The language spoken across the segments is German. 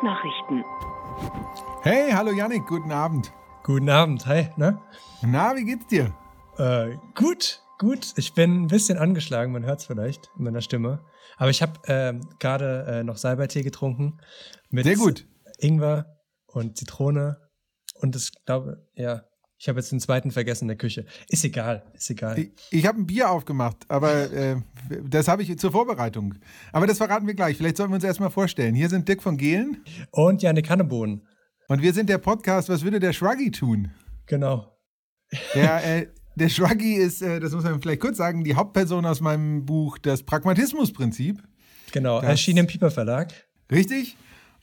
Sprachnachrichten. Hey, hallo Yannick, guten Abend. Guten Abend, hi, ne? Na, wie geht's dir? Äh, gut, gut. Ich bin ein bisschen angeschlagen, man hört es vielleicht in meiner Stimme. Aber ich habe äh, gerade äh, noch Salbeitee getrunken. Mit Sehr gut. Ingwer und Zitrone. Und ich glaube, ja, ich habe jetzt den zweiten vergessen in der Küche. Ist egal, ist egal. Ich, ich habe ein Bier aufgemacht, aber äh, das habe ich zur Vorbereitung. Aber das verraten wir gleich. Vielleicht sollten wir uns erstmal vorstellen. Hier sind Dick von Gehlen Und Janik Hannebohn. und wir sind der Podcast Was würde der Shruggy tun? Genau. Der, äh, der Shruggy ist, äh, das muss man vielleicht kurz sagen, die Hauptperson aus meinem Buch Das Pragmatismusprinzip. Genau. Erschien im Pieper Verlag. Richtig?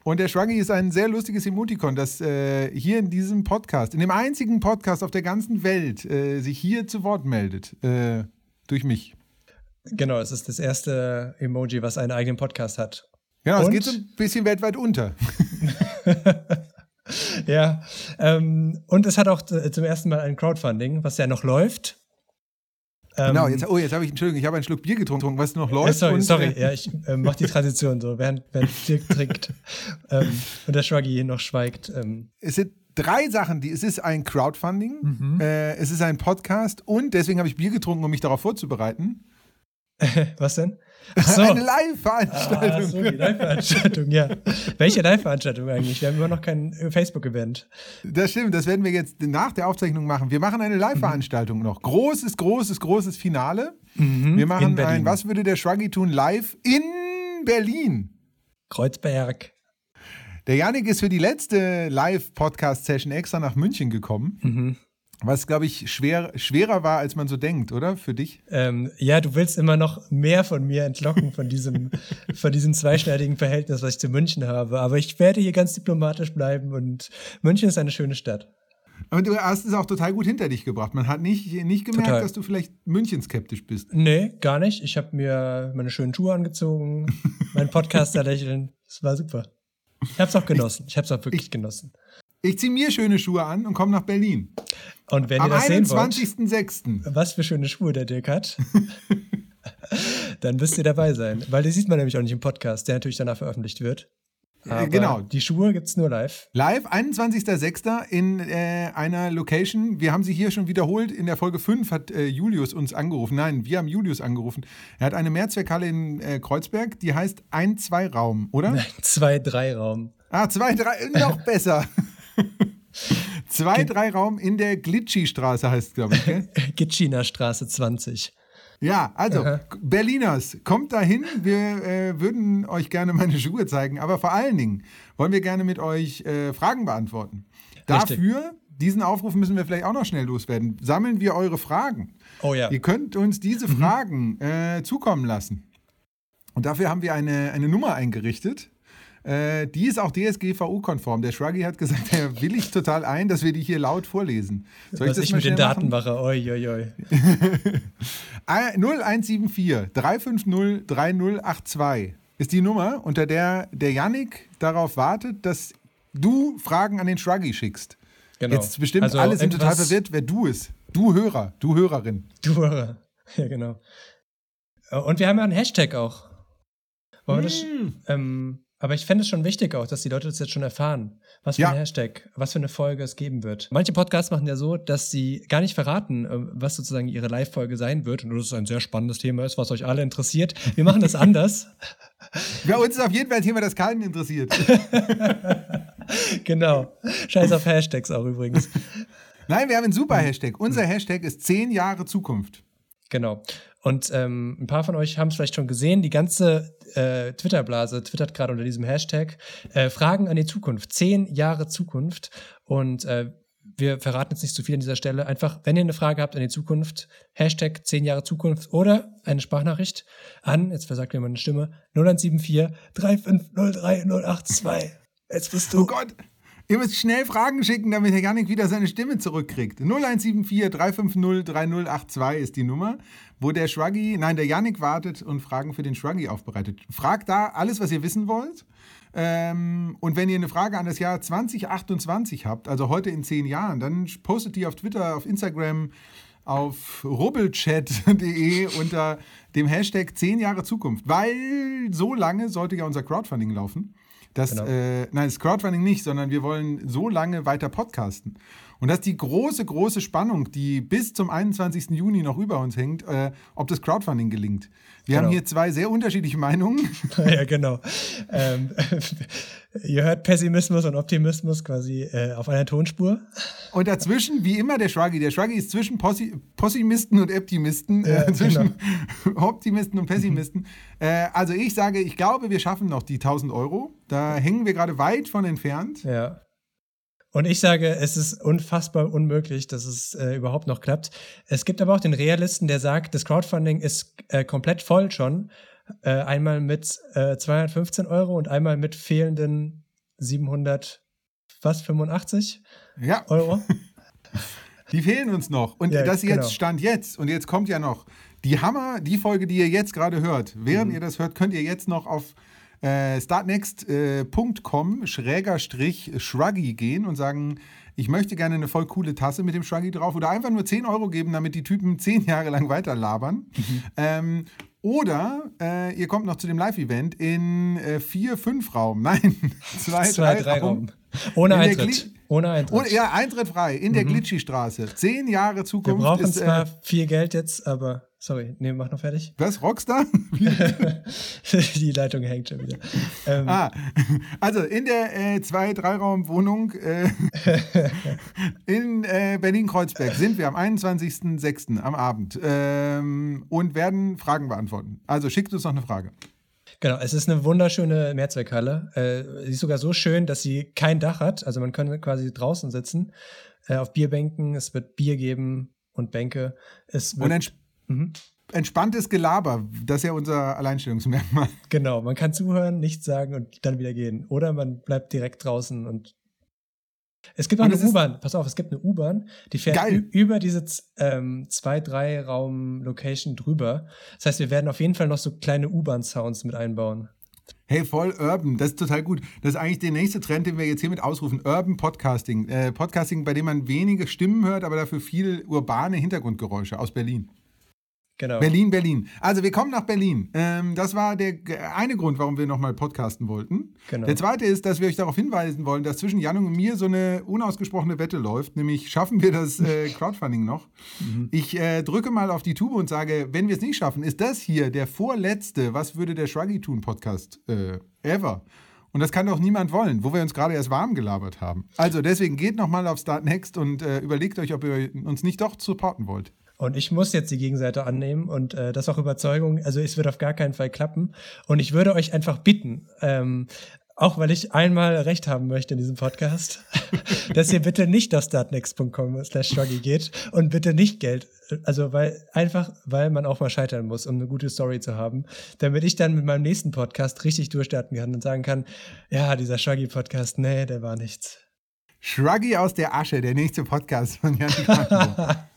Und der Shruggy ist ein sehr lustiges Emoticon, das äh, hier in diesem Podcast, in dem einzigen Podcast auf der ganzen Welt, äh, sich hier zu Wort meldet. Äh, durch mich. Genau, es ist das erste Emoji, was einen eigenen Podcast hat. Genau, es Und? geht so ein bisschen weltweit unter. Ja, ähm, und es hat auch zum ersten Mal ein Crowdfunding, was ja noch läuft. Ähm, Genau, jetzt, oh, jetzt habe ich, Entschuldigung, ich habe einen Schluck Bier getrunken, was noch äh, läuft. sorry, und, sorry, äh, ja, ich äh, mache die Tradition so, während, während Dirk trinkt ähm, und der Shruggy noch schweigt. Ähm, Es sind drei Sachen, die, es ist ein Crowdfunding, Mhm. äh, es ist ein Podcast und deswegen habe ich Bier getrunken, um mich darauf vorzubereiten. was denn? So. Eine Ah, Live-Veranstaltung. so, die Live-Veranstaltung, ja. Welche Live-Veranstaltung eigentlich? Wir haben immer noch kein äh, Facebook-Event. Das stimmt, das werden wir jetzt nach der Aufzeichnung machen. Wir machen eine Live-Veranstaltung noch. Großes, großes, großes Finale. Wir Mhm. in machen ein Was würde der Shruggy tun live in Berlin. Kreuzberg. Der Janik ist für die letzte Live-Podcast-Session extra nach München gekommen. Mhm. Was, glaube ich, schwer, schwerer war, als man so denkt, oder? Für dich? Ähm, ja, du willst immer noch mehr von mir entlocken, von diesem, von diesem zweischneidigen Verhältnis, was ich zu München habe. Aber ich werde hier ganz diplomatisch bleiben und München ist eine schöne Stadt. Und du hast es auch total gut hinter dich gebracht. Man hat nicht, nicht gemerkt, Total. dass du vielleicht München-skeptisch bist. Nee, gar nicht. Ich habe mir meine schönen Schuhe angezogen, meinen Podcaster lächeln. Das war super. Ich habe es auch genossen. Ich habe es auch wirklich genossen. Ich ziehe mir schöne Schuhe an und komme nach Berlin. Und wenn Am ihr das sehen wollt, 21.06. was für schöne Schuhe der Dirk hat, dann müsst ihr dabei sein. Weil die sieht man nämlich auch nicht im Podcast, der natürlich danach veröffentlicht wird. Aber genau. Die Schuhe gibt es nur live. Live, 21.06. in äh, einer Location. Wir haben sie hier schon wiederholt. In der Folge 5 hat äh, Julius uns angerufen. Nein, wir haben Julius angerufen. Er hat eine Mehrzweckhalle in äh, Kreuzberg, die heißt Ein-Zwei-Raum, oder? Zwei, drei Raum. Ah, zwei, drei, noch besser. zwei, drei Raum in der Glitschi-Straße heißt es, glaube ich. Gell? Gitschiner Straße 20. Ja, also, Berliners, kommt dahin. Wir äh, würden euch gerne meine Schuhe zeigen, aber vor allen Dingen wollen wir gerne mit euch äh, Fragen beantworten. Richtig. Dafür, diesen Aufruf müssen wir vielleicht auch noch schnell loswerden. Sammeln wir eure Fragen. Oh ja. Ihr könnt uns diese Fragen äh, zukommen lassen. Und dafür haben wir eine, eine Nummer eingerichtet. Äh, die ist auch DSGVO-konform. Der Shruggy hat gesagt, er willigt total ein, dass wir die hier laut vorlesen. Soll Was ich mal mit den Daten machen? mache. Oi, oi, oi. Ah, 0174 350 3082 ist die Nummer, unter der der Yannick darauf wartet, dass du Fragen an den Shruggy schickst. Genau. Jetzt bestimmt Also alle sind total verwirrt, wer du ist. Du Hörer, du Hörerin. Du Hörer. Ja, genau. Und wir haben ja einen Hashtag auch. Wollen wir das, Hm. ähm, aber ich fände es schon wichtig auch, dass die Leute das jetzt schon erfahren, was für Ja. ein Hashtag, was für eine Folge es geben wird. Manche Podcasts machen ja so, dass sie gar nicht verraten, äh, was sozusagen ihre Live-Folge sein wird und das ist ein sehr spannendes Thema ist, was euch alle interessiert. Wir machen das anders. Bei uns ist auf jeden Fall ein Thema, das keinen interessiert. genau. Scheiß auf Hashtags auch übrigens. Nein, wir haben einen super Hashtag. Unser Hashtag ist 10 Jahre Zukunft. Genau. Und ähm, ein paar von euch haben es vielleicht schon gesehen. Die ganze äh, Twitter-Blase twittert gerade unter diesem Hashtag äh, Fragen an die Zukunft. Zehn Jahre Zukunft. Und äh, wir verraten jetzt nicht zu viel an dieser Stelle. Einfach, wenn ihr eine Frage habt an die Zukunft, Hashtag 10 Jahre Zukunft oder eine Sprachnachricht an, jetzt versagt mir meine Stimme, 0174 3503082. Jetzt bist du. Oh Gott, ihr müsst schnell Fragen schicken, damit Herr Janik wieder seine Stimme zurückkriegt. 0174 350 3082 ist die Nummer, wo der Shruggy, nein, der Janik wartet und Fragen für den Shruggy aufbereitet. Fragt da alles, was ihr wissen wollt. Ähm, und wenn ihr eine Frage an das Jahr 2028 habt, also heute in zehn Jahren, dann postet die auf Twitter, auf Instagram, auf rubbelchat.de unter dem Hashtag 10 Jahre Zukunft. Weil so lange sollte ja unser Crowdfunding laufen. Das, Genau. äh, nein, das Crowdfunding nicht, sondern wir wollen so lange weiter podcasten. Und das ist die große, große Spannung, die bis zum 21. Juni noch über uns hängt, äh, ob das Crowdfunding gelingt. Wir Genau. haben hier zwei sehr unterschiedliche Meinungen. ja, genau. Ähm, ihr hört Pessimismus und Optimismus quasi äh, auf einer Tonspur. Und dazwischen, wie immer, der Shruggy. Der Shruggy ist zwischen Possi Possimisten und Optimisten, Ja, äh, zwischen Optimisten und Pessimisten. äh, also ich sage, ich glaube, wir schaffen noch die 1000 Euro. Da hängen wir gerade weit von entfernt. Ja. Und ich sage, es ist unfassbar unmöglich, dass es äh, überhaupt noch klappt. Es gibt aber auch den Realisten, der sagt, das Crowdfunding ist äh, komplett voll schon. Äh, einmal mit äh, 215 Euro und einmal mit fehlenden 700, was, 85 Ja, Euro. die fehlen uns noch. Und Ja, das jetzt genau. stand jetzt. Und jetzt kommt ja noch die Hammer, die Folge, die ihr jetzt gerade hört. Während Mhm. ihr das hört, könnt ihr jetzt noch auf äh, startnext.com schräger Strich Shruggy gehen und sagen, ich möchte gerne eine voll coole Tasse mit dem Shruggy drauf oder einfach nur 10 Euro geben, damit die Typen 10 Jahre lang weiter labern. Mhm. Ähm, oder äh, ihr kommt noch zu dem Live-Event in 4-5-Raum. Nein, 2-3 Zwei, drei Raum. Raum. Ohne In der Eintritt. Ohne Eintritt. Ohne, ja, Eintritt frei in der Glitschi-Straße. Zehn Jahre Wir Zukunft brauchen ist. zwar Äh, viel Geld jetzt, aber sorry, nee, mach noch fertig. was, Rockstar? Die Leitung hängt schon wieder. Ähm, ah, also in der äh, Zwei-, Drei-Raum-Wohnung äh, in äh, Berlin-Kreuzberg sind wir am 21.06. am Abend ähm, und werden Fragen beantworten. Also schickt uns noch eine Frage. Genau, es ist eine wunderschöne Mehrzweckhalle. Äh, sie ist sogar so schön, dass sie kein Dach hat. Also man kann quasi draußen sitzen, äh, auf Bierbänken. Es wird Bier geben und Bänke. Es wird, Mhm. entspanntes Gelaber, das ist ja unser Alleinstellungsmerkmal. Genau, man kann zuhören, nichts sagen und dann wieder gehen. Oder man bleibt direkt draußen und es gibt auch Und eine U-Bahn. Pass auf, es gibt eine U-Bahn, die fährt Geil. über diese ähm, zwei, drei Raum-Location drüber. Das heißt, wir werden auf jeden Fall noch so kleine U-Bahn-Sounds mit einbauen. Hey, voll Urban, das ist total gut. Das ist eigentlich der nächste Trend, den wir jetzt hiermit ausrufen. Urban Podcasting. Äh, Podcasting, bei dem man wenige Stimmen hört, aber dafür viel urbane Hintergrundgeräusche aus Berlin. Genau. Berlin, Berlin. Also wir kommen nach Berlin. Ähm, das war der eine Grund, warum wir nochmal podcasten wollten. Genau. Der zweite ist, dass wir euch darauf hinweisen wollen, dass zwischen Jan und mir so eine unausgesprochene Wette läuft, nämlich schaffen wir das äh, Crowdfunding noch. Mhm. Ich äh, drücke mal auf die Tube und sage, wenn wir es nicht schaffen, ist das hier der vorletzte Was würde der Shruggy tun Podcast äh, ever. Und das kann doch niemand wollen, wo wir uns gerade erst warm gelabert haben. Also deswegen geht nochmal auf Start Next und äh, überlegt euch, ob ihr uns nicht doch supporten wollt. Und ich muss jetzt die Gegenseite annehmen und äh, das auch Überzeugung. Also es wird auf gar keinen Fall klappen. Und ich würde euch einfach bitten, ähm, auch weil ich einmal recht haben möchte in diesem Podcast, dass ihr bitte nicht auf startnext.com slash struggle geht und bitte nicht Geld. Also weil einfach, weil man auch mal scheitern muss, um eine gute Story zu haben, damit ich dann mit meinem nächsten Podcast richtig durchstarten kann und sagen kann, ja, dieser Shruggy-Podcast, nee, der war nichts. Shruggy aus der Asche, der nächste Podcast von Jan.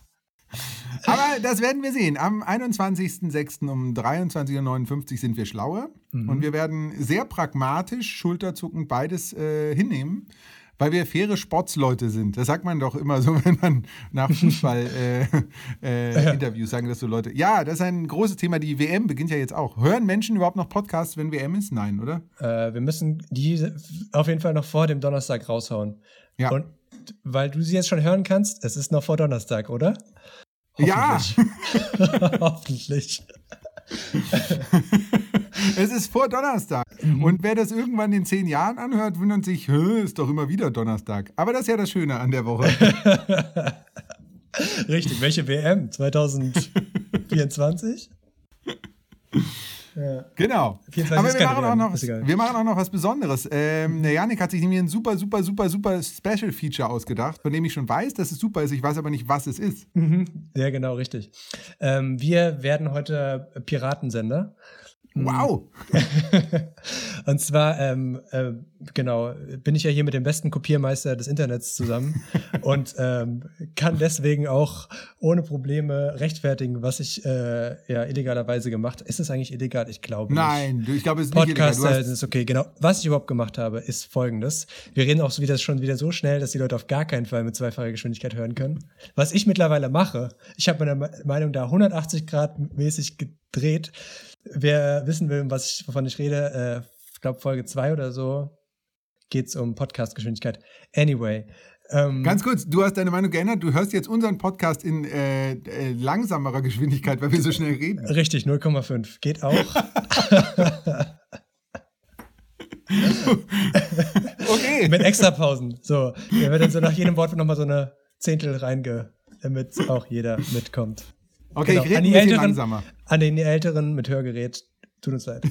Aber das werden wir sehen. Am 21.06. um 23.59 Uhr sind wir schlauer. Und wir werden sehr pragmatisch, schulterzuckend beides äh, hinnehmen, weil wir faire Sportsleute sind. Das sagt man doch immer so, wenn man nach Fußball-Interviews äh, äh, Interviews sagen das so Leute. Ja, das ist ein großes Thema. Die WM beginnt ja jetzt auch. Hören Menschen überhaupt noch Podcasts, wenn WM ist? Nein, oder? Äh, wir müssen die auf jeden Fall noch vor dem Donnerstag raushauen. Ja. Und weil du sie jetzt schon hören kannst, es ist noch vor Donnerstag, oder? Ja. Hoffentlich. Es ist vor Donnerstag. Mhm. Und wer das irgendwann in zehn Jahren anhört, wundert sich, "Hä, ist doch immer wieder Donnerstag. Aber das ist ja das Schöne an der Woche. Richtig. Welche WM? 2024? Ja. Genau. 24 Aber wir machen, auch noch, egal. wir machen auch noch was Besonderes. Ähm, der Janik hat sich nämlich ein super, super, super, super Special Feature ausgedacht, von dem ich schon weiß, dass es super ist. Ich weiß aber nicht, was es ist. Mhm. Ja, genau, richtig. Ähm, wir werden heute Piratensender. Wow. Und zwar, ähm, äh, genau, bin ich ja hier mit dem besten Kopiermeister des Internets zusammen und ähm, kann deswegen auch ohne Probleme rechtfertigen, was ich äh, ja illegalerweise gemacht habe. Ist es eigentlich illegal? Ich glaube nicht. Nein, ich glaube, es ist nicht illegal. Podcast ist okay, genau. Was ich überhaupt gemacht habe, ist folgendes. Wir reden auch so wieder, schon wieder so schnell, dass die Leute auf gar keinen Fall mit zweifacher Geschwindigkeit hören können. Was ich mittlerweile mache, ich habe meine Me- Meinung da 180 Grad mäßig gedreht. Wer wissen will, was ich, wovon ich rede, äh, ich glaube Folge 2 oder so, geht es um Podcast-Geschwindigkeit. Anyway. Ähm, Ganz kurz, du hast deine Meinung geändert. Du hörst jetzt unseren Podcast in äh, äh, langsamerer Geschwindigkeit, weil wir so schnell reden. Richtig, 0,5. Geht auch. okay. Mit extra Pausen. So, da wird dann so nach jedem Wort nochmal so eine Zehntel reinge, damit auch jeder mitkommt. Okay, genau. ich rede ein bisschen Älteren, langsamer. An den Älteren mit Hörgerät, tut uns leid.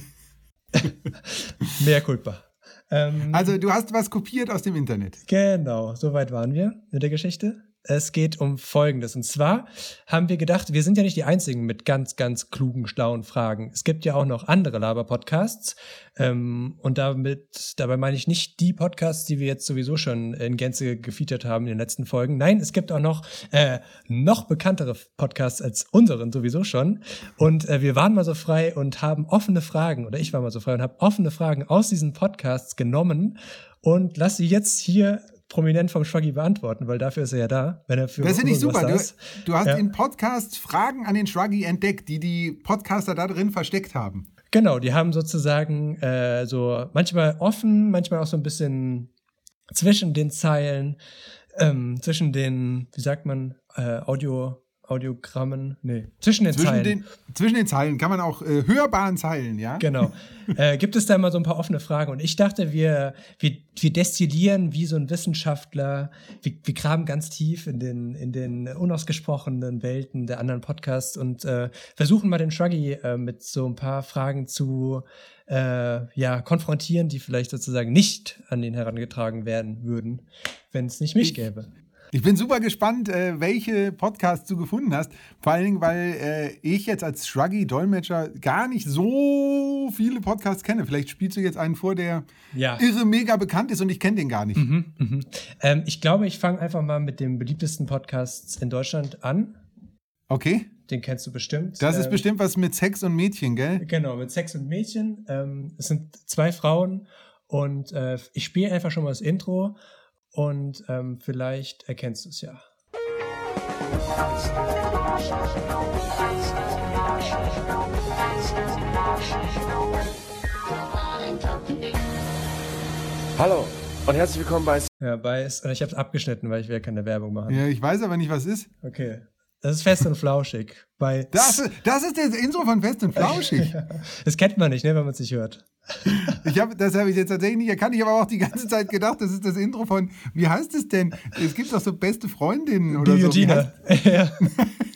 Mehr culpa. Ähm, also du hast was kopiert aus dem Internet. Genau, soweit waren wir mit der Geschichte. Es geht um Folgendes. Und zwar haben wir gedacht, wir sind ja nicht die Einzigen mit ganz, ganz klugen, schlauen Fragen. Es gibt ja auch noch andere Laber-Podcasts. Ähm, und damit, dabei meine ich nicht die Podcasts, die wir jetzt sowieso schon in Gänze gefeatured haben in den letzten Folgen. Nein, es gibt auch noch äh, noch bekanntere Podcasts als unseren sowieso schon. Und äh, wir waren mal so frei und haben offene Fragen, oder ich war mal so frei und habe offene Fragen aus diesen Podcasts genommen und lass sie jetzt hier prominent vom Schwaggy beantworten, weil dafür ist er ja da, wenn er für Das finde ich super. Du, du, hast ja. in Podcasts Fragen an den Schwaggy entdeckt, die die Podcaster da drin versteckt haben. Genau, die haben sozusagen äh, so manchmal offen, manchmal auch so ein bisschen zwischen den Zeilen, ähm, zwischen den, wie sagt man, äh, Audio, Audiogrammen, nee, zwischen den zwischen Zeilen. Den, zwischen den Zeilen kann man auch äh, hörbaren Zeilen, ja? Genau. äh, gibt es da immer so ein paar offene Fragen und ich dachte, wir, wir, wir destillieren wie so ein Wissenschaftler, wir, wir graben ganz tief in den, in den unausgesprochenen Welten der anderen Podcasts und äh, versuchen mal den Shruggy äh, mit so ein paar Fragen zu äh, ja, konfrontieren, die vielleicht sozusagen nicht an ihn herangetragen werden würden, wenn es nicht mich gäbe. Ich bin super gespannt, äh, welche Podcasts du gefunden hast. Vor allen Dingen, weil äh, ich jetzt als Shruggy-Dolmetscher gar nicht so viele Podcasts kenne. Vielleicht spielst du jetzt einen vor, der ja. irre mega bekannt ist und ich kenne den gar nicht. Mhm, mhm. Ähm, ich glaube, ich fange einfach mal mit dem beliebtesten Podcast in Deutschland an. Okay. Den kennst du bestimmt. Das ist ähm, bestimmt was mit Sex und Mädchen, gell? Genau, mit Sex und Mädchen. Ähm, es sind zwei Frauen und äh, ich spiele einfach schon mal das Intro und ähm, vielleicht erkennst du es ja. Hallo und herzlich willkommen bei. Ja, bei. Ich habe es abgeschnitten, weil ich will keine Werbung machen. Ja, ich weiß aber nicht, was ist. Okay. Das ist fest und flauschig. Bei das, das ist das Intro von Fest und Flauschig. das kennt man nicht, ne, wenn man es nicht hört. Ich hab, das habe ich jetzt tatsächlich nicht erkannt. Ich habe auch die ganze Zeit gedacht, das ist das Intro von, wie heißt es denn? Es gibt doch so beste Freundinnen oder so. Gina. Ja.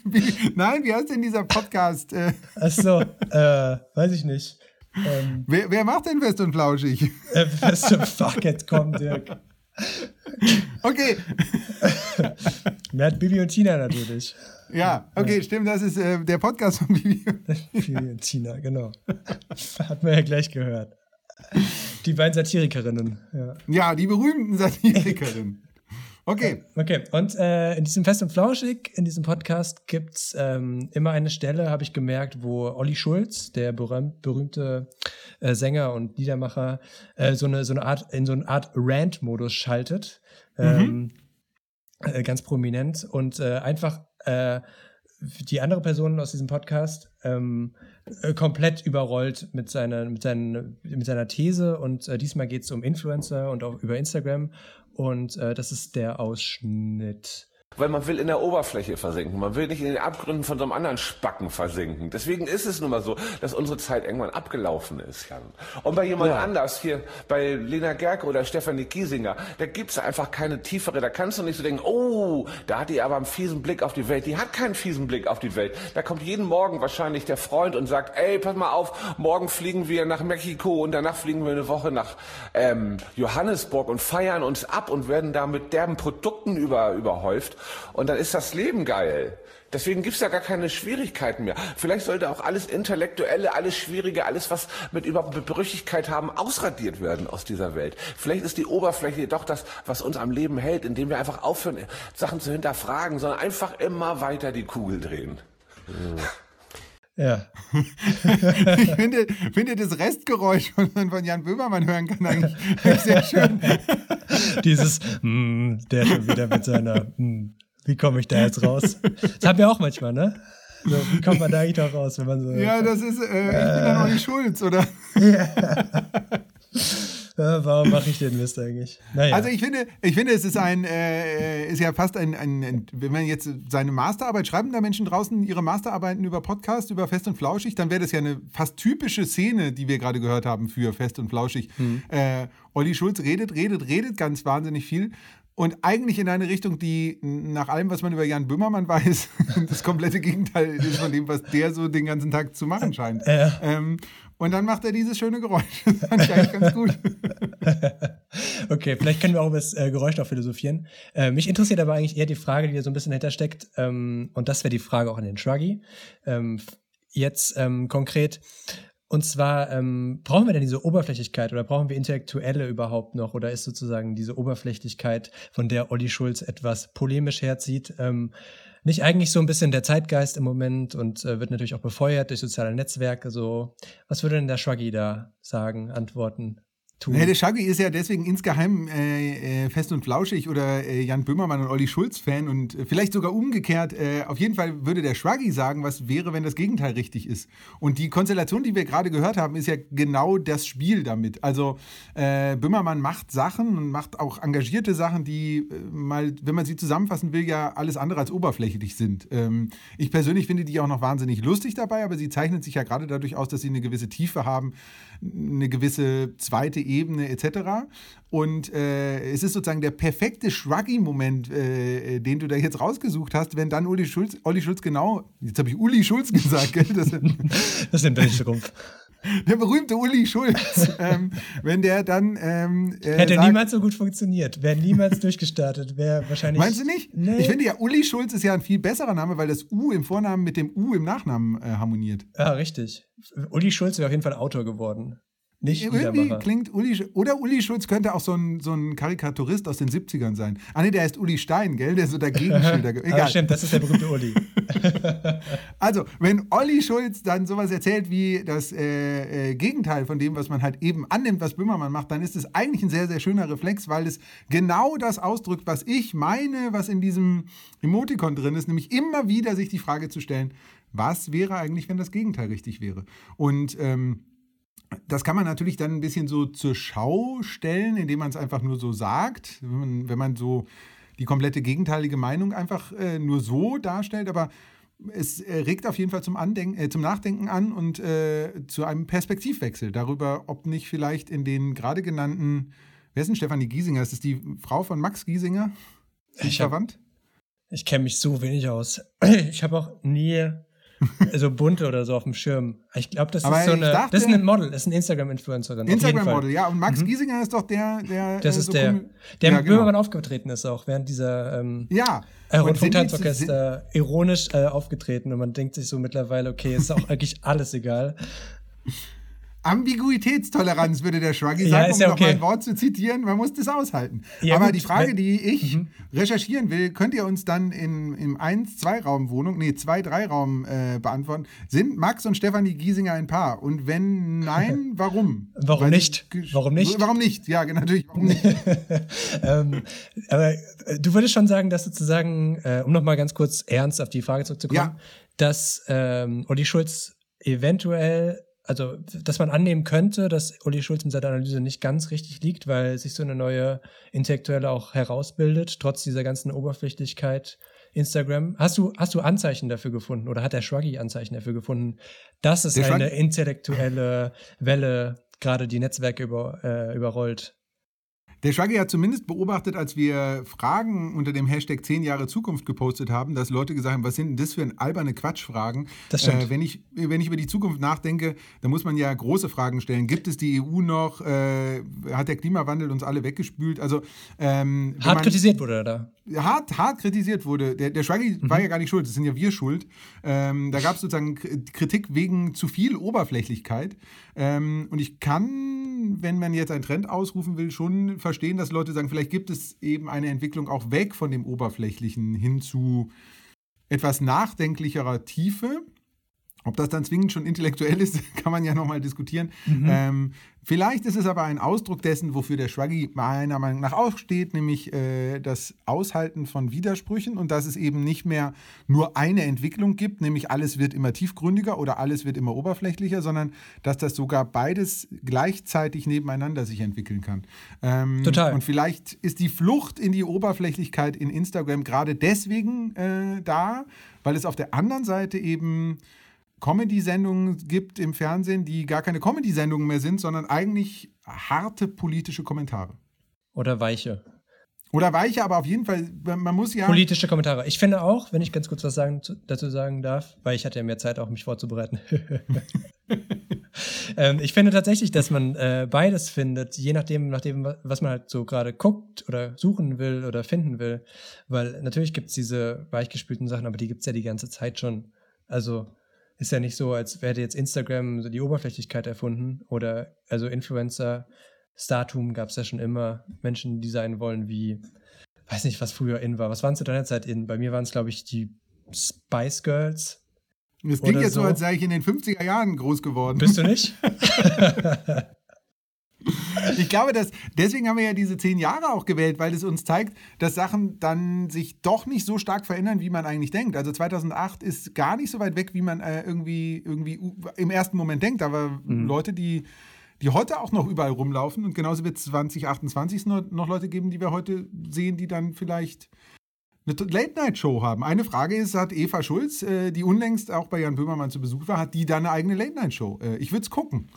nein, wie heißt denn dieser Podcast? Äh, Ach so, äh, weiß ich nicht. Ähm, wer, wer, macht denn Fest und Flauschig? Äh, fest und Fuck, jetzt komm, Dirk. Okay. Wer hat Bibi und Tina natürlich. Ja, okay, ja. stimmt, das ist äh, der Podcast von Bibi. Bibi und Tina, genau. Hat man ja gleich gehört. Die beiden Satirikerinnen. Ja, ja die berühmten Satirikerinnen. Okay. Okay, und äh, in diesem Fest und Flauschig, in diesem Podcast gibt es ähm, immer eine Stelle, habe ich gemerkt, wo Olli Schulz, der berühmt, berühmte äh, Sänger und Liedermacher, äh, so, eine, so eine Art, in so eine Art Rant-Modus schaltet. Mhm. Äh, ganz prominent und äh, einfach äh, die andere Person aus diesem Podcast ähm, äh, komplett überrollt mit seiner, mit, seinen, mit seiner These. Und äh, diesmal geht es um Influencer und auch über Instagram. Und das ist der Ausschnitt. Weil man will in der Oberfläche versinken. Man will nicht in den Abgründen von so einem anderen Spacken versinken. Deswegen ist es nun mal so, dass unsere Zeit irgendwann abgelaufen ist, Jan. Und bei jemand ja. anders, hier bei Lena Gerke oder Stefanie Giesinger, da gibt's einfach keine tiefere. Da kannst du nicht so denken, oh, da hat die aber einen fiesen Blick auf die Welt. Die hat keinen fiesen Blick auf die Welt. Da kommt jeden Morgen wahrscheinlich der Freund und sagt, ey, pass mal auf, morgen fliegen wir nach Mexiko und danach fliegen wir eine Woche nach ähm, Johannesburg und feiern uns ab und werden da mit derben Produkten über, überhäuft. Und dann ist das Leben geil. Deswegen gibt's da gar keine Schwierigkeiten mehr. Vielleicht sollte auch alles Intellektuelle, alles Schwierige, alles, was mit überhaupt Brüchigkeit haben, ausradiert werden aus dieser Welt. Vielleicht ist die Oberfläche doch das, was uns am Leben hält, indem wir einfach aufhören, Sachen zu hinterfragen, sondern einfach immer weiter die Kugel drehen. Ja. ich finde, finde das Restgeräusch, was man von Jan Böhmermann hören kann, eigentlich sehr schön. Dieses, mm, der schon wieder mit seiner, mm, wie komme ich da jetzt raus? Das haben wir auch manchmal, ne? So, wie kommt man da eigentlich noch raus, wenn man so. Ja, das ist, äh, ich bin dann auch nicht schuld, oder? Ja. Ja, warum mache ich den Mist eigentlich? Naja. Also ich finde, ich finde, es ist ein, äh, ist ja fast ein, ein, ein, wenn man jetzt seine Masterarbeit schreiben da Menschen draußen ihre Masterarbeiten über Podcast, über Fest und Flauschig, dann wäre das ja eine fast typische Szene, die wir gerade gehört haben für Fest und Flauschig. Mhm. Äh, Olli Schulz redet, redet, redet ganz wahnsinnig viel und eigentlich in eine Richtung, die nach allem, was man über Jan Böhmermann weiß, das komplette Gegenteil ist von dem, was der so den ganzen Tag zu machen scheint. Äh. Ähm, und dann macht er dieses schöne Geräusch. Das fand ich eigentlich ganz gut. okay, vielleicht können wir auch über das äh, Geräusch noch philosophieren. Äh, mich interessiert aber eigentlich eher die Frage, die da so ein bisschen dahinter steckt. Ähm, und das wäre die Frage auch an den Shruggy. Ähm, jetzt ähm, konkret, und zwar, ähm, brauchen wir denn diese Oberflächlichkeit oder brauchen wir Intellektuelle überhaupt noch? Oder ist sozusagen diese Oberflächlichkeit, von der Olli Schulz etwas polemisch herzieht, ähm, nicht eigentlich so ein bisschen der Zeitgeist im Moment und äh, wird natürlich auch befeuert durch soziale Netzwerke? So, was würde denn der Schwaggi da sagen, antworten? Tun. Nee, der Shaggy ist ja deswegen insgeheim äh, äh, fest und flauschig oder äh, Jan Böhmermann und Olli Schulz Fan und äh, vielleicht sogar umgekehrt. Äh, auf jeden Fall würde der Shaggy sagen, was wäre, wenn das Gegenteil richtig ist. Und die Konstellation, die wir gerade gehört haben, ist ja genau das Spiel damit. Also äh, Böhmermann macht Sachen und macht auch engagierte Sachen, die mal, wenn man sie zusammenfassen will, ja alles andere als oberflächlich sind. Ähm, ich persönlich finde die auch noch wahnsinnig lustig dabei, aber sie zeichnet sich ja gerade dadurch aus, dass sie eine gewisse Tiefe haben, eine gewisse zweite Ebene etc. Und äh, es ist sozusagen der perfekte Shruggy-Moment, äh, den du da jetzt rausgesucht hast, wenn dann Uli Schulz, Uli Schulz genau, jetzt habe ich Uli Schulz gesagt, gell? Das, das nimmt er so rum. Der berühmte Uli Schulz, ähm, wenn der dann. Ähm, äh, Hätte sagt, niemals so gut funktioniert, wäre niemals durchgestartet, wäre wahrscheinlich. Meinst du nicht? Nee. Ich finde ja, Uli Schulz ist ja ein viel besserer Name, weil das U im Vornamen mit dem U im Nachnamen äh, harmoniert. Ja, richtig. Uli Schulz wäre auf jeden Fall Autor geworden. Nicht Irgendwie klingt Uli, oder Uli Schulz könnte auch so ein, so ein Karikaturist aus den 70ern sein. Ah ne, der heißt Uli Stein, gell? Der ist so der Gegenschilder. Egal. Ah, stimmt, das ist der berühmte Uli. also, wenn Olli Schulz dann sowas erzählt wie das äh, äh, Gegenteil von dem, was man halt eben annimmt, was Böhmermann macht, dann ist es eigentlich ein sehr, sehr schöner Reflex, weil es genau das ausdrückt, was ich meine, was in diesem Emotikon drin ist, nämlich immer wieder sich die Frage zu stellen, was wäre eigentlich, wenn das Gegenteil richtig wäre? Und ähm, das kann man natürlich dann ein bisschen so zur Schau stellen, indem man es einfach nur so sagt, wenn man, wenn man so die komplette gegenteilige Meinung einfach äh, nur so darstellt, aber es äh, regt auf jeden Fall zum, Andenken, äh, zum Nachdenken an und äh, zu einem Perspektivwechsel darüber, ob nicht vielleicht in den gerade genannten, wer ist denn Stefanie Giesinger? Ist das die Frau von Max Giesinger? Ich verwandt? Ich kenne mich so wenig aus. Ich habe auch nie so bunte oder so auf dem Schirm. Ich glaube, das Aber ist so eine. Dachte, das ist ein Model, das ist eine Instagram-Influencerin. Instagram-Model, ja. Und Max mhm. Giesinger ist doch der, der. Das äh, ist so der, der ja, mit genau. Böhmermann aufgetreten ist auch während dieser. Ähm, ja. Äh, Rundfunktanzorchester ironisch äh, aufgetreten und man denkt sich so mittlerweile, okay, ist auch eigentlich alles egal. Ambiguitätstoleranz, würde der Shruggy sagen, ja, um ja okay. noch mal ein Wort zu zitieren. Man muss das aushalten. Ja, Aber gut. die Frage, die ich mhm. recherchieren will, könnt ihr uns dann in, im 1-2-Raum-Wohnung, nee, 2-3-Raum äh, beantworten. Sind Max und Stefanie Giesinger ein Paar? Und wenn nein, warum? warum Weil nicht? Warum nicht? Warum nicht? Ja, natürlich, warum nicht? ähm, aber äh, du würdest schon sagen, dass sozusagen, äh, um noch mal ganz kurz ernst auf die Frage zurückzukommen, dass ähm, Olli Schulz eventuell also, dass man annehmen könnte, dass Uli Schulz mit seiner Analyse nicht ganz richtig liegt, weil sich so eine neue Intellektuelle auch herausbildet, trotz dieser ganzen Oberflächlichkeit Instagram. Hast du, hast du Anzeichen dafür gefunden oder hat der Shruggy Anzeichen dafür gefunden, dass es eine intellektuelle Welle gerade die Netzwerke über, äh, überrollt? Der Shaggy hat zumindest beobachtet, als wir Fragen unter dem Hashtag 10 Jahre Zukunft gepostet haben, dass Leute gesagt haben, was sind denn das für ein alberne Quatschfragen? Das stimmt. Äh, wenn, ich, wenn ich über die Zukunft nachdenke, dann muss man ja große Fragen stellen. Gibt es die EU noch? Äh, hat der Klimawandel uns alle weggespült? Also, ähm, hart man, kritisiert wurde er da. Hart, hart kritisiert wurde. Der, der Shaggy mhm. war ja gar nicht schuld, das sind ja wir schuld. Ähm, da gab es sozusagen Kritik wegen zu viel Oberflächlichkeit. Ähm, und ich kann, wenn man jetzt einen Trend ausrufen will, schon verstehen, dass Leute sagen, vielleicht gibt es eben eine Entwicklung auch weg von dem Oberflächlichen hin zu etwas nachdenklicherer Tiefe. Ob das dann zwingend schon intellektuell ist, kann man ja nochmal diskutieren. Mhm. Ähm, vielleicht ist es aber ein Ausdruck dessen, wofür der Schwaggi meiner Meinung nach aufsteht, nämlich äh, das Aushalten von Widersprüchen und dass es eben nicht mehr nur eine Entwicklung gibt, nämlich alles wird immer tiefgründiger oder alles wird immer oberflächlicher, sondern dass das sogar beides gleichzeitig nebeneinander sich entwickeln kann. Ähm, Total. Und vielleicht ist die Flucht in die Oberflächlichkeit in Instagram gerade deswegen äh, da, weil es auf der anderen Seite eben Comedy-Sendungen gibt im Fernsehen, die gar keine Comedy-Sendungen mehr sind, sondern eigentlich harte politische Kommentare. Oder weiche. Oder weiche, aber auf jeden Fall, man muss ja. Politische Kommentare. Ich finde auch, wenn ich ganz kurz was sagen, dazu sagen darf, weil ich hatte ja mehr Zeit, auch mich vorzubereiten. ähm, ich finde tatsächlich, dass man äh, beides findet, je nachdem, nachdem, was man halt so gerade guckt oder suchen will oder finden will. Weil natürlich gibt es diese weichgespülten Sachen, aber die gibt es ja die ganze Zeit schon. Also ist ja nicht so, als wäre jetzt Instagram die Oberflächlichkeit erfunden oder also Influencer, Startum gab es ja schon immer. Menschen, die sein wollen wie, weiß nicht, was früher in war. Was waren zu deiner Zeit in? Bei mir waren es, glaube ich, die Spice Girls. Das klingt jetzt so, als sei ich in den 50er Jahren groß geworden. Bist du nicht? Ich glaube, dass deswegen haben wir ja diese zehn Jahre auch gewählt, weil es uns zeigt, dass Sachen dann sich doch nicht so stark verändern, wie man eigentlich denkt. Also 2008 ist gar nicht so weit weg, wie man äh, irgendwie, irgendwie im ersten Moment denkt. Aber mhm. Leute, die, die heute auch noch überall rumlaufen und genauso wird es 2028 noch, noch Leute geben, die wir heute sehen, die dann vielleicht eine Late-Night-Show haben. Eine Frage ist, hat Eva Schulz, äh, die unlängst auch bei Jan Böhmermann zu Besuch war, hat die da eine eigene Late-Night-Show? Äh, ich würde es gucken.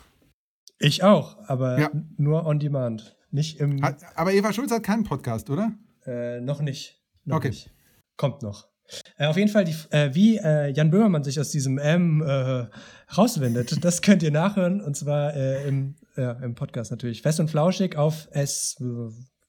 Ich auch, aber ja. nur on demand. Nicht im. Hat, aber Eva Schulz hat keinen Podcast, oder? Äh, noch nicht. Noch okay. Nicht. Kommt noch. Äh, auf jeden Fall, die, äh, wie äh, Jan Böhmermann sich aus diesem M äh, rauswindet, das könnt ihr nachhören. Und zwar äh, im, im Podcast natürlich. Fest und flauschig auf S,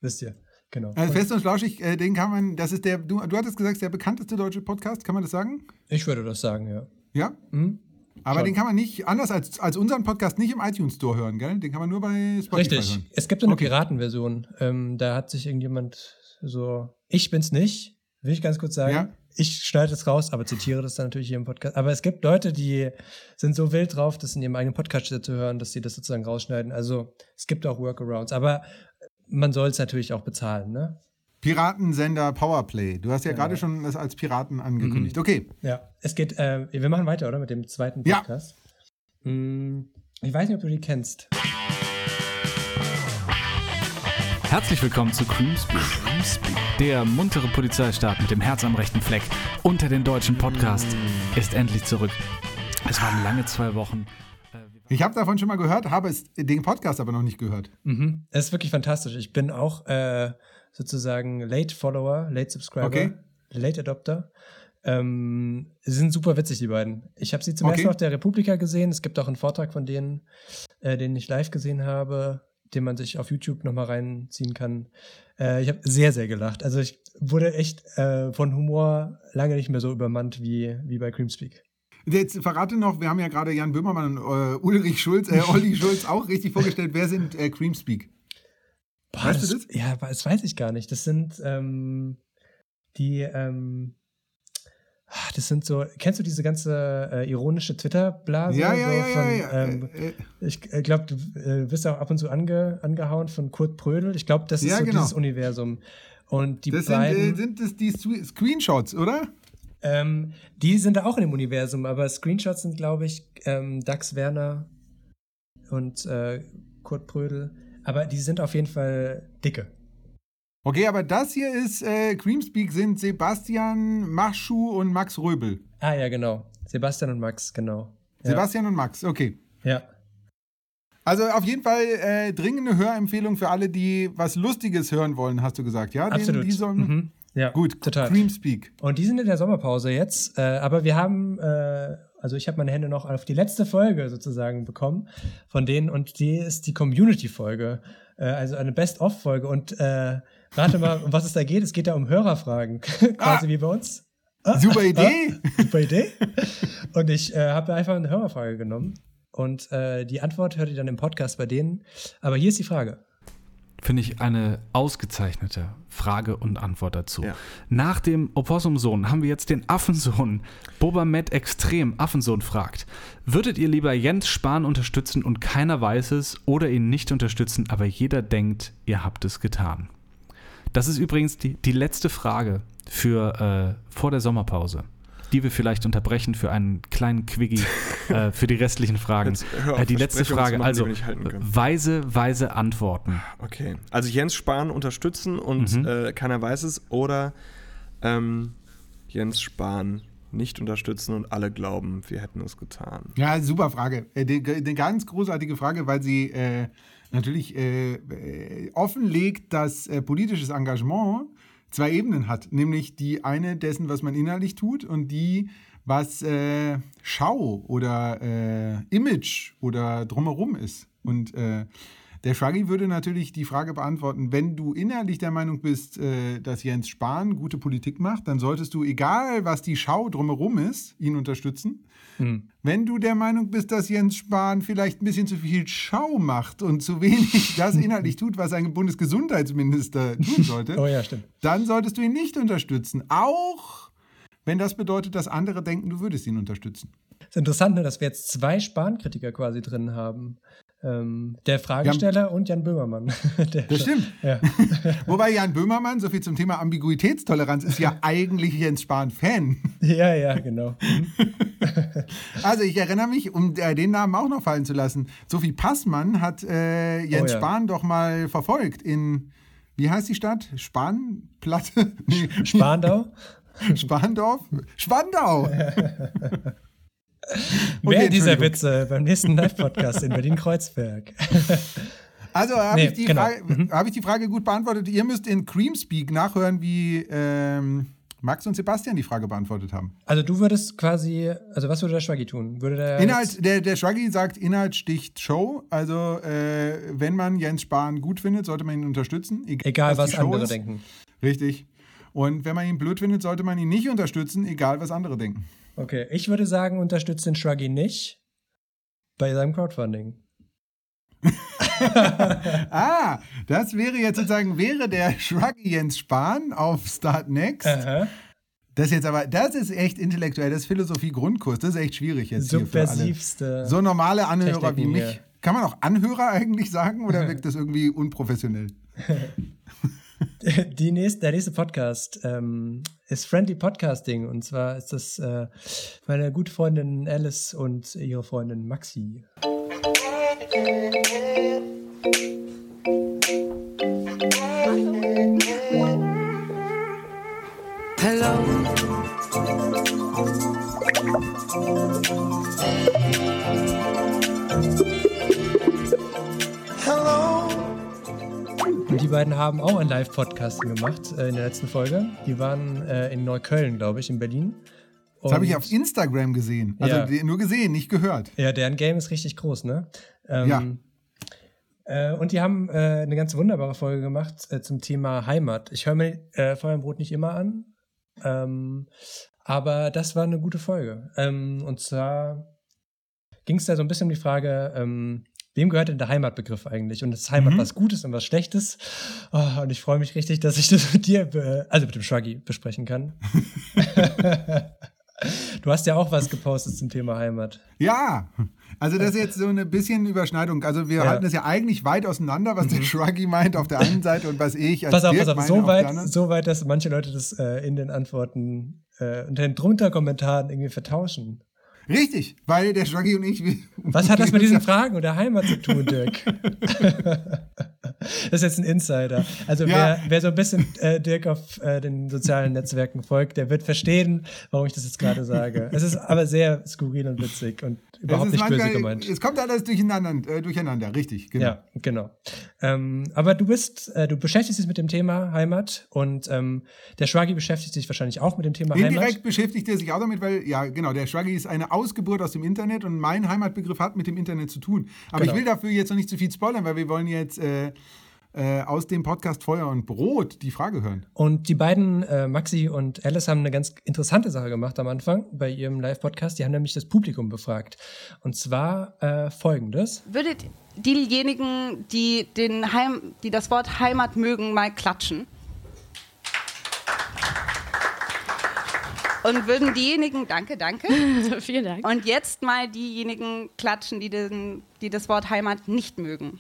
wisst ihr. Genau. Also Fest und flauschig, den kann man, das ist der, du, du hattest gesagt, der bekannteste deutsche Podcast, kann man das sagen? Ich würde das sagen, ja. Ja? Mhm. Aber Schon. den kann man nicht, anders als, als unseren Podcast, nicht im iTunes Store hören, gell? Den kann man nur bei Spotify Richtig. hören. Es gibt eine okay. Piratenversion. Ähm, da hat sich irgendjemand so, ich bin's nicht, will ich ganz kurz sagen. Ja. Ich schneide es raus, aber zitiere das dann natürlich hier im Podcast. Aber es gibt Leute, die sind so wild drauf, das in ihrem eigenen Podcast zu hören, dass sie das sozusagen rausschneiden. Also es gibt auch Workarounds. Aber man soll es natürlich auch bezahlen, ne? Piratensender Powerplay. Du hast ja, ja. gerade schon das als Piraten angekündigt. Mhm. Okay. Ja, es geht, äh, wir machen weiter, oder? Mit dem zweiten Podcast. Ja. Hm, ich weiß nicht, ob du die kennst. Herzlich willkommen zu Creamspeak, der muntere Polizeistaat mit dem Herz am rechten Fleck unter den deutschen Podcast mm. ist endlich zurück. Es waren lange zwei Wochen. Äh, ich habe davon schon mal gehört, habe es, den Podcast aber noch nicht gehört. Mhm. Es ist wirklich fantastisch. Ich bin auch äh, sozusagen Late Follower, Late Subscriber, okay. Late Adopter. Ähm, sie sind super witzig, die beiden. Ich habe sie zum okay. ersten Mal auf der Republika gesehen. Es gibt auch einen Vortrag von denen, äh, den ich live gesehen habe, den man sich auf YouTube nochmal reinziehen kann. Äh, ich habe sehr, sehr gelacht. Also ich wurde echt äh, von Humor lange nicht mehr so übermannt wie, wie bei Creamspeak. Jetzt verrate noch, wir haben ja gerade Jan Böhmermann und äh, Ulrich Schulz, äh, Olli Schulz auch richtig vorgestellt. Wer sind äh, Creamspeak? Weißt das, du das? Ja, das weiß ich gar nicht. Das sind ähm, die, ähm, ah, das sind so, kennst du diese ganze äh, ironische Twitter-Blase? Ja, ja, so ja, von, ja, ja. Ähm, äh, ich äh, glaube, du äh, wirst auch ab und zu ange, angehauen von Kurt Prödel. Ich glaube, das ist ja, so genau. dieses Universum. Und die das beiden, sind, sind das die Screenshots, oder? Ähm, die sind da auch in dem Universum, aber Screenshots sind, glaube ich, ähm, Dax Werner und äh, Kurt Prödel. Aber die sind auf jeden Fall dicke. Okay, aber das hier ist äh, Creamspeak sind Sebastian Machschuh und Max Röbel. Ah ja, genau. Sebastian und Max, genau. Ja. Sebastian und Max, okay. Ja. Also auf jeden Fall äh, dringende Hörempfehlung für alle, die was Lustiges hören wollen, hast du gesagt, ja? Absolut. Die, die sollen, mhm. Ja, gut. Total. Creamspeak. Und die sind in der Sommerpause jetzt, äh, aber wir haben äh, also ich habe meine Hände noch auf die letzte Folge sozusagen bekommen von denen und die ist die Community-Folge, äh, also eine Best-of-Folge und äh, rate mal, um was es da geht. Es geht da um Hörerfragen, quasi ah, wie bei uns. Ah, super Idee. Ah, super Idee. Und ich äh, habe einfach eine Hörerfrage genommen und äh, die Antwort hört ihr dann im Podcast bei denen. Aber hier ist die Frage. Finde ich eine ausgezeichnete Frage und Antwort dazu. Ja. Nach dem Opossumsohn haben wir jetzt den Affensohn. Boba Met Extrem Affensohn fragt: Würdet ihr lieber Jens Spahn unterstützen und keiner weiß es oder ihn nicht unterstützen, aber jeder denkt, ihr habt es getan? Das ist übrigens die, die letzte Frage für äh, vor der Sommerpause die wir vielleicht unterbrechen für einen kleinen Quickie äh, für die restlichen Fragen. Auf, äh, die letzte Frage, also weise, weise Antworten. Okay, also Jens Spahn unterstützen und mhm. äh, keiner weiß es oder ähm, Jens Spahn nicht unterstützen und alle glauben, wir hätten es getan. Ja, super Frage. Eine äh, ganz großartige Frage, weil sie äh, natürlich offenlegt, dass politisches Engagement zwei Ebenen hat, nämlich die eine dessen, was man innerlich tut und die, was äh, Schau oder äh, Image oder drumherum ist. Und äh, der Shruggy würde natürlich die Frage beantworten, wenn du innerlich der Meinung bist, äh, dass Jens Spahn gute Politik macht, dann solltest du, egal was die Schau drumherum ist, ihn unterstützen. Hm. Wenn du der Meinung bist, dass Jens Spahn vielleicht ein bisschen zu viel Schau macht und zu wenig das inhaltlich tut, was ein Bundesgesundheitsminister tun sollte, oh ja, dann solltest du ihn nicht unterstützen. Auch wenn das bedeutet, dass andere denken, du würdest ihn unterstützen. Es ist interessant, ne, dass wir jetzt zwei Spahn-Kritiker quasi drin haben. Ähm, der Fragesteller ja. und Jan Böhmermann. das stimmt. Ja. Wobei Jan Böhmermann, so viel zum Thema Ambiguitätstoleranz, ist ja eigentlich Jens Spahn-Fan. Ja, ja, genau. also ich erinnere mich, um äh, den Namen auch noch fallen zu lassen, Sophie Passmann hat äh, Jens oh, ja. Spahn doch mal verfolgt in, wie heißt die Stadt? Spanplatte? Nee. Spandau? Spandorf? Spandau! Wer okay, dieser Witze beim nächsten Live-Podcast in Berlin-Kreuzberg. Also habe nee, ich, genau. mhm. hab ich die Frage gut beantwortet. Ihr müsst in Creamspeak nachhören, wie ähm, Max und Sebastian die Frage beantwortet haben. Also du würdest quasi, also was würde der Schwaggi tun? Würde der Inhalt, der, der Schwaggi sagt, Inhalt sticht Show. Also äh, wenn man Jens Spahn gut findet, sollte man ihn unterstützen. Egal, egal was, was andere ist. denken. Richtig. Und wenn man ihn blöd findet, sollte man ihn nicht unterstützen, egal was andere denken. Okay, ich würde sagen, unterstützt den Shruggy nicht bei seinem Crowdfunding. ah, das wäre jetzt sozusagen, wäre der Shruggy Jens Spahn auf Start Next. Aha. Das jetzt aber, das ist echt intellektuell, das ist Philosophie-Grundkurs, das ist echt schwierig jetzt. Subversivste. So normale Anhörer wie mich. Kann man auch Anhörer eigentlich sagen oder wirkt das irgendwie unprofessionell? Die nächste, der nächste Podcast ähm, ist Friendly Podcasting. Und zwar ist das äh, meine gute Freundin Alice und ihre Freundin Maxi. Die beiden haben auch ein Live-Podcast gemacht äh, in der letzten Folge. Die waren äh, in Neukölln, glaube ich, in Berlin. Und das habe ich auf Instagram gesehen. Also ja. nur gesehen, nicht gehört. Ja, deren Game ist richtig groß, ne? Ähm, ja. Äh, und die haben äh, eine ganz wunderbare Folge gemacht äh, zum Thema Heimat. Ich höre mir äh, Brot nicht immer an, ähm, aber das war eine gute Folge. Ähm, und zwar ging es da so ein bisschen um die Frage, ähm, wem gehört denn der Heimatbegriff eigentlich? Und ist Heimat mhm. was Gutes und was Schlechtes? Oh, und ich freue mich richtig, dass ich das mit dir, also mit dem Shruggy, besprechen kann. du hast ja auch was gepostet zum Thema Heimat. Ja, also das ist jetzt so ein bisschen Überschneidung. Also wir ja. halten das ja eigentlich weit auseinander, was der mhm. Shruggy meint auf der einen Seite und was ich als Pass auf, pass auf, so weit, so weit, dass manche Leute das äh, in den Antworten äh, unter den drunter Kommentaren irgendwie vertauschen. Richtig, weil der Shaggy und ich. Was hat das mit diesen Fragen und der Heimat zu tun, Dirk? das ist jetzt ein Insider. Also ja. wer, wer, so ein bisschen äh, Dirk auf äh, den sozialen Netzwerken folgt, der wird verstehen, warum ich das jetzt gerade sage. Es ist aber sehr skurril und witzig und überhaupt nicht manchmal, böse gemeint. Es kommt alles durcheinander, äh, durcheinander richtig, genau. Ja, genau. Ähm, aber du bist, äh, du beschäftigst dich mit dem Thema Heimat und ähm, der Schwagi beschäftigt sich wahrscheinlich auch mit dem Thema Indirekt Heimat. Indirekt beschäftigt er sich auch damit, weil, ja, genau, der Schwagi ist eine Ausgeburt aus dem Internet und mein Heimatbegriff hat mit dem Internet zu tun. Aber genau. ich will dafür jetzt noch nicht zu viel spoilern, weil wir wollen jetzt äh, äh, aus dem Podcast Feuer und Brot die Frage hören. Und die beiden, äh, Maxi und Alice, haben eine ganz interessante Sache gemacht am Anfang bei ihrem Live-Podcast. Die haben nämlich das Publikum befragt. Und zwar äh, folgendes. Würdet diejenigen, die, den Heim, die das Wort Heimat mögen, mal klatschen? Und würden diejenigen, danke, danke. Vielen Dank. Und jetzt mal diejenigen klatschen, die, den, die das Wort Heimat nicht mögen.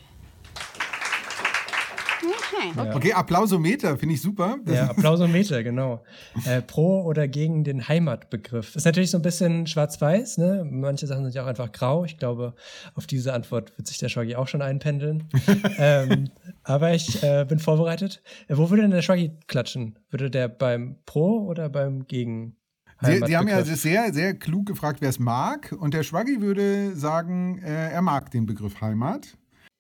Okay. Okay, Applausometer finde ich super. Ja, Applausometer, genau. Äh, pro oder gegen den Heimatbegriff. Ist natürlich so ein bisschen schwarz-weiß, ne? Manche Sachen sind ja auch einfach grau. Ich glaube, auf diese Antwort wird sich der Shaggy auch schon einpendeln. ähm, aber ich äh, bin vorbereitet. Äh, wo würde denn der Shaggy klatschen? Würde der beim Pro oder beim Gegen? Sie, Sie, haben ja sehr, sehr klug gefragt, wer es mag. Und der Schwaggi würde sagen, äh, er mag den Begriff Heimat.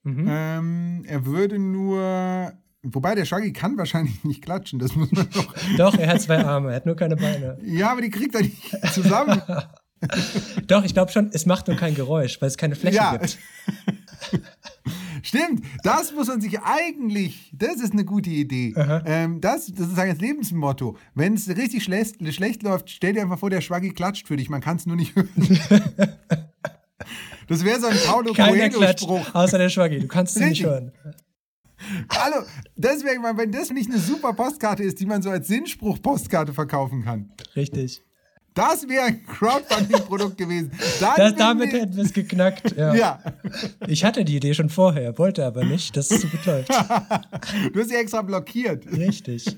Mhm. Ähm, er würde nur. Wobei der Shaggy kann wahrscheinlich nicht klatschen, das muss man doch. doch, er hat zwei Arme, er hat nur keine Beine. Ja, aber die kriegt er nicht zusammen. doch, ich glaube schon, es macht nur kein Geräusch, weil es keine Fläche ja. gibt. Stimmt, das muss man sich eigentlich, das ist eine gute Idee. Ähm, das, das ist das Lebensmotto. Wenn es richtig schlecht, schlecht läuft, stell dir einfach vor, der Schwaggi klatscht für dich, man kann es nur nicht hören. Das wäre so ein Paulo Coelho-Spruch. Außer der Schwaggi, du kannst es nicht hören. Hallo, deswegen, wenn das nicht eine super Postkarte ist, die man so als Sinnspruch-Postkarte verkaufen kann. Richtig. Das wäre ein Crowdfunding-Produkt gewesen. Das, damit hätten wir es geknackt. Ja. ja. Ich hatte die Idee schon vorher, wollte aber nicht, dass es so gut läuft. du hast sie extra blockiert. Richtig.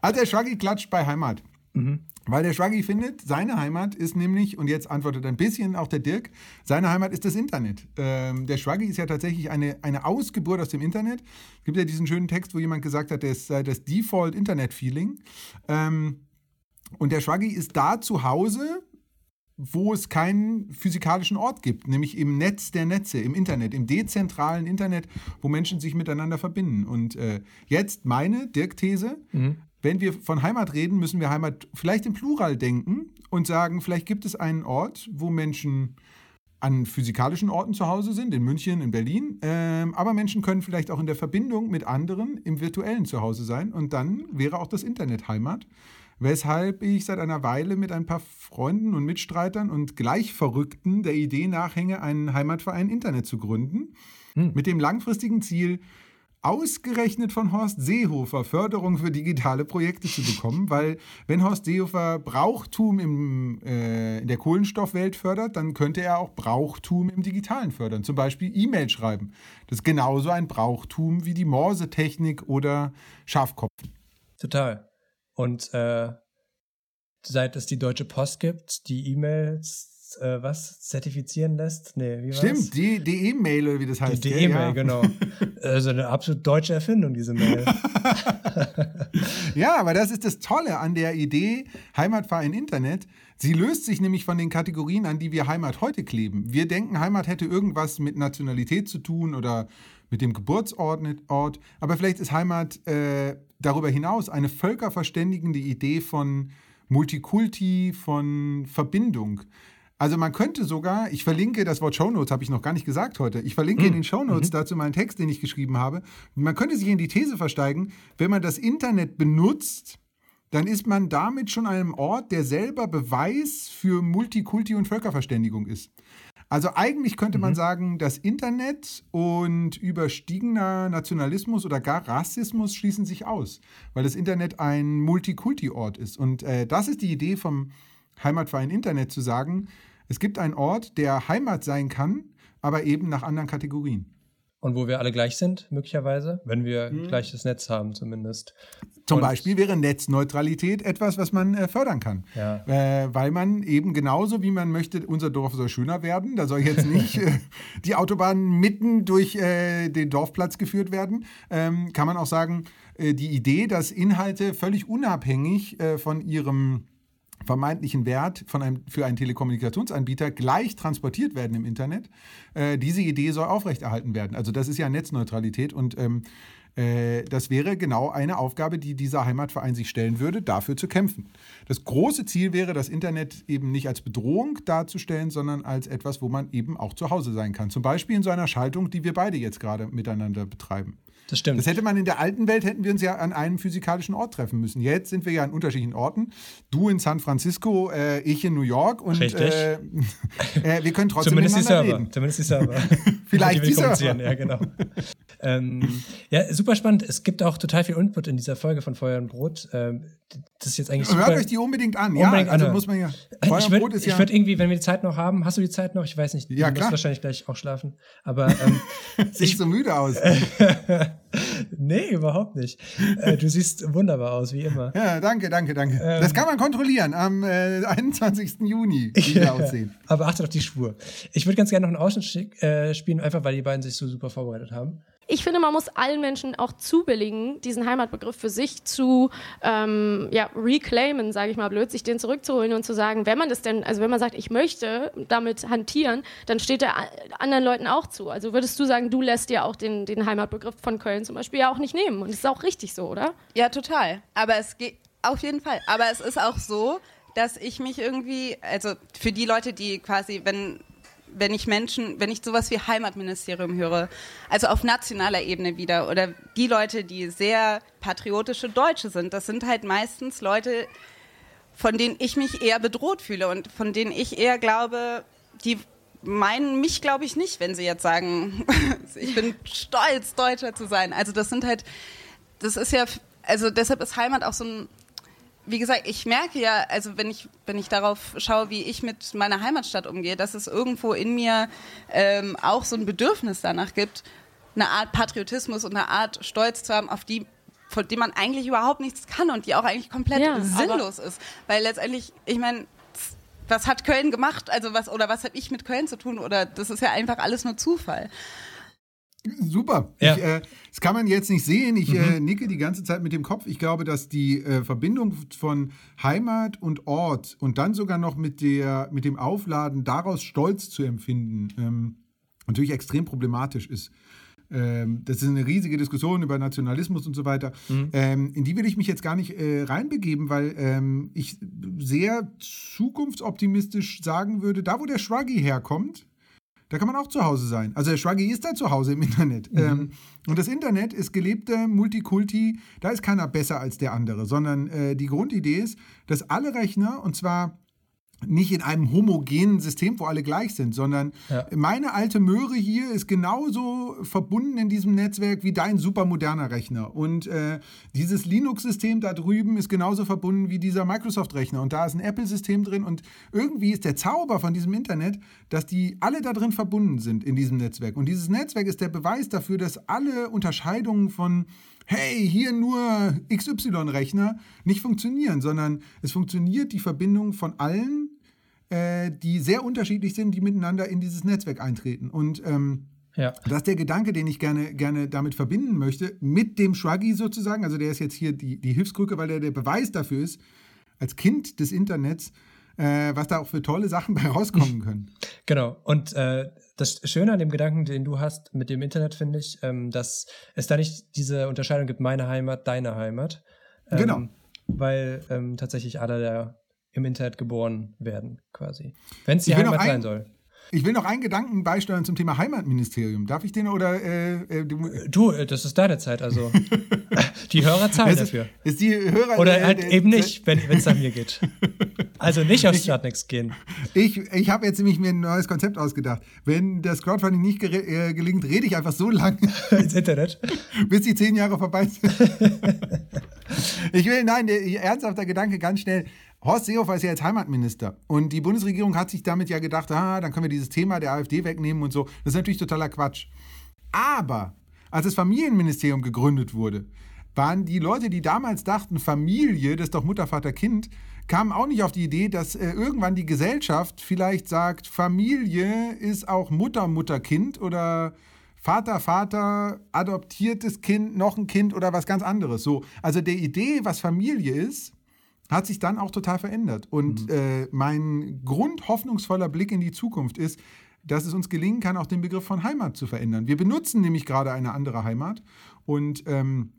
Also der Schwaggi klatscht bei Heimat. Mhm. Weil der Schwaggi findet, seine Heimat ist nämlich, und jetzt antwortet ein bisschen auch der Dirk, seine Heimat ist das Internet. Ähm, der Schwaggi ist ja tatsächlich eine, eine Ausgeburt aus dem Internet. Es gibt ja diesen schönen Text, wo jemand gesagt hat, das sei das Default-Internet-Feeling. Ähm, und der Schwaggi ist da zu Hause, wo es keinen physikalischen Ort gibt, nämlich im Netz der Netze, im Internet, im dezentralen Internet, wo Menschen sich miteinander verbinden. Und äh, jetzt meine Dirk-These, mhm wenn wir von Heimat reden, müssen wir Heimat vielleicht im Plural denken und sagen, vielleicht gibt es einen Ort, wo Menschen an physikalischen Orten zu Hause sind, in München, in Berlin, ähm, aber Menschen können vielleicht auch in der Verbindung mit anderen im virtuellen Zuhause sein und dann wäre auch das Internet Heimat. Weshalb ich seit einer Weile mit ein paar Freunden und Mitstreitern und Gleichverrückten der Idee nachhänge, einen Heimatverein Internet zu gründen, hm. mit dem langfristigen Ziel, ausgerechnet von Horst Seehofer Förderung für digitale Projekte zu bekommen, weil wenn Horst Seehofer Brauchtum im, äh, in der Kohlenstoffwelt fördert, dann könnte er auch Brauchtum im Digitalen fördern, zum Beispiel E-Mail schreiben. Das ist genauso ein Brauchtum wie die Morsetechnik oder Schafkopfen. Total. Und äh, seit es die Deutsche Post gibt, die E-Mails äh, was zertifizieren lässt. Nee, wie Stimmt, die, die E-Mail oder wie das heißt. Die, die E-Mail, ja. genau. Also eine absolut deutsche Erfindung, diese Mail. ja, aber das ist das Tolle an der Idee Heimatverein Internet. Sie löst sich nämlich von den Kategorien an, die wir Heimat heute kleben. Wir denken, Heimat hätte irgendwas mit Nationalität zu tun oder mit dem Geburtsort, Ort. aber vielleicht ist Heimat äh, darüber hinaus eine völkerverständigende Idee von Multikulti, von Verbindung. Also man könnte sogar, ich verlinke das Wort Shownotes, habe ich noch gar nicht gesagt heute. Ich verlinke mhm. in den Shownotes mhm. dazu meinen Text, den ich geschrieben habe. Man könnte sich in die These versteigen, wenn man das Internet benutzt, dann ist man damit schon an einem Ort, der selber Beweis für Multikulti und Völkerverständigung ist. Also eigentlich könnte man mhm. sagen, das Internet und überstiegener Nationalismus oder gar Rassismus schließen sich aus, weil das Internet ein Multikulti-Ort ist. Und äh, das ist die Idee vom Heimatverein Internet zu sagen, es gibt einen Ort, der Heimat sein kann, aber eben nach anderen Kategorien. Und wo wir alle gleich sind, möglicherweise, wenn wir hm. gleiches Netz haben, zumindest. Zum Und Beispiel wäre Netzneutralität etwas, was man äh, fördern kann. Ja. Äh, weil man eben genauso wie man möchte, unser Dorf soll schöner werden. Da soll jetzt nicht äh, die Autobahn mitten durch äh, den Dorfplatz geführt werden. Ähm, kann man auch sagen, äh, die Idee, dass Inhalte völlig unabhängig von ihrem vermeintlichen Wert von einem, für einen Telekommunikationsanbieter gleich transportiert werden im Internet. Äh, diese Idee soll aufrechterhalten werden. Also das ist ja Netzneutralität und ähm, äh, das wäre genau eine Aufgabe, die dieser Heimatverein sich stellen würde, dafür zu kämpfen. Das große Ziel wäre, das Internet eben nicht als Bedrohung darzustellen, sondern als etwas, wo man eben auch zu Hause sein kann. Zum Beispiel in so einer Schaltung, die wir beide jetzt gerade miteinander betreiben. Das stimmt. Das hätte man in der alten Welt, hätten wir uns ja an einem physikalischen Ort treffen müssen. Jetzt sind wir ja an unterschiedlichen Orten. Du in San Francisco, äh, ich in New York und äh, äh, wir können trotzdem Zumindest die Server. reden. Zumindest die Server. Vielleicht die, die Server. Ja, genau. ähm, ja, super spannend. Es gibt auch total viel Input in dieser Folge von Feuer und Brot. Ähm, das ist jetzt eigentlich super. Hört euch die unbedingt an. Unbedingt ja, also muss man ja. Feuer Ich und würde Brot ist ja. würd irgendwie, wenn wir die Zeit noch haben, hast du die Zeit noch? Ich weiß nicht. Ja, du klar. musst wahrscheinlich gleich auch schlafen. Aber ähm, Siehst so müde aus. Nee, überhaupt nicht. Äh, du siehst wunderbar aus, wie immer. Ja, danke, danke, danke. Ähm. das kann man kontrollieren am äh, 21. Juni, wie wir aussehen. Aber achtet auf die Spur. Ich würde ganz gerne noch einen Ausschnitt äh, spielen, einfach weil die beiden sich so super vorbereitet haben. Ich finde, man muss allen Menschen auch zubilligen, diesen Heimatbegriff für sich zu ähm, ja, reclaimen, sage ich mal blöd, sich den zurückzuholen und zu sagen, wenn man das denn, also wenn man sagt, ich möchte damit hantieren, dann steht der anderen Leuten auch zu. Also würdest du sagen, du lässt dir auch den, den Heimatbegriff von Köln zum Beispiel ja auch nicht nehmen. Und das ist auch richtig so, oder? Ja, total. Aber es geht auf jeden Fall. Aber es ist auch so, dass ich mich irgendwie, also für die Leute, die quasi, wenn wenn ich Menschen, wenn ich sowas wie Heimatministerium höre, also auf nationaler Ebene wieder, oder die Leute, die sehr patriotische Deutsche sind, das sind halt meistens Leute, von denen ich mich eher bedroht fühle und von denen ich eher glaube, die meinen mich, glaube ich, nicht, wenn sie jetzt sagen, ich bin stolz, Deutscher zu sein. Also das sind halt, das ist ja, also deshalb ist Heimat auch so ein, wie gesagt, ich merke ja, also wenn ich, wenn ich darauf schaue, wie ich mit meiner Heimatstadt umgehe, dass es irgendwo in mir ähm, auch so ein Bedürfnis danach gibt, eine Art Patriotismus und eine Art Stolz zu haben, auf die von dem man eigentlich überhaupt nichts kann und die auch eigentlich komplett Ja, sinnlos ist. Weil letztendlich, ich meine, was hat Köln gemacht? Also was oder was habe ich mit Köln zu tun? Oder das ist ja einfach alles nur Zufall. Super. Ja. Ich, äh, das kann man jetzt nicht sehen. Ich äh, nicke die ganze Zeit mit dem Kopf. Ich glaube, dass die äh, Verbindung von Heimat und Ort und dann sogar noch mit, der, mit dem Aufladen daraus Stolz zu empfinden, ähm, natürlich extrem problematisch ist. Ähm, das ist eine riesige Diskussion über Nationalismus und so weiter. Ähm, in die will ich mich jetzt gar nicht äh, reinbegeben, weil ähm, ich sehr zukunftsoptimistisch sagen würde, da wo der Shruggy herkommt, da kann man auch zu Hause sein. Also der Shruggy ist da zu Hause im Internet. Ähm, und das Internet ist gelebte Multikulti, da ist keiner besser als der andere, sondern äh, die Grundidee ist, dass alle Rechner, und zwar nicht in einem homogenen System, wo alle gleich sind, sondern Ja. meine alte Möhre hier ist genauso verbunden in diesem Netzwerk wie dein supermoderner Rechner. Und äh, dieses Linux-System da drüben ist genauso verbunden wie dieser Microsoft-Rechner. Und da ist ein Apple-System drin. Und irgendwie ist der Zauber von diesem Internet, dass die alle da drin verbunden sind in diesem Netzwerk. Und dieses Netzwerk ist der Beweis dafür, dass alle Unterscheidungen von hey, hier nur XY-Rechner nicht funktionieren, sondern es funktioniert die Verbindung von allen, äh, die sehr unterschiedlich sind, die miteinander in dieses Netzwerk eintreten. Und ähm, Ja. das ist der Gedanke, den ich gerne, gerne damit verbinden möchte, mit dem Shruggy sozusagen. Also der ist jetzt hier die, die Hilfskrücke, weil der der Beweis dafür ist, als Kind des Internets, äh, was da auch für tolle Sachen bei rauskommen können. Genau. Und äh, das Schöne an dem Gedanken, den du hast mit dem Internet, finde ich, ähm, dass es da nicht diese Unterscheidung gibt, meine Heimat, deine Heimat. Ähm, Genau. Weil ähm, tatsächlich alle da im Internet geboren werden, quasi. Wenn es die Heimat ein- sein soll. Ich will noch einen Gedanken beisteuern zum Thema Heimatministerium. Darf ich den oder äh, äh, du, Du, äh, das ist deine Zeit, also. die Hörer zahlen Es ist, dafür. ist die Hörer Oder äh, halt äh, eben nicht, wenn es nach mir geht. Also nicht auf Startnext gehen. Ich, ich habe jetzt nämlich mir ein neues Konzept ausgedacht. Wenn das Crowdfunding nicht äh, gelingt, rede ich einfach so lange, ins Internet. bis die zehn Jahre vorbei sind. ich will, nein, der ernsthafter Gedanke ganz schnell. Horst Seehofer ist ja jetzt Heimatminister. Und die Bundesregierung hat sich damit ja gedacht, ah, dann können wir dieses Thema der AfD wegnehmen und so. Das ist natürlich totaler Quatsch. Aber als das Familienministerium gegründet wurde, waren die Leute, die damals dachten, Familie, das ist doch Mutter, Vater, Kind, kamen auch nicht auf die Idee, dass äh, irgendwann die Gesellschaft vielleicht sagt, Familie ist auch Mutter, Mutter, Kind oder Vater, Vater, adoptiertes Kind, noch ein Kind oder was ganz anderes. So, also der Idee, was Familie ist, hat sich dann auch total verändert. Und äh, mein grundhoffnungsvoller Blick in die Zukunft ist, dass es uns gelingen kann, auch den Begriff von Heimat zu verändern. Wir benutzen nämlich gerade eine andere Heimat und ähm,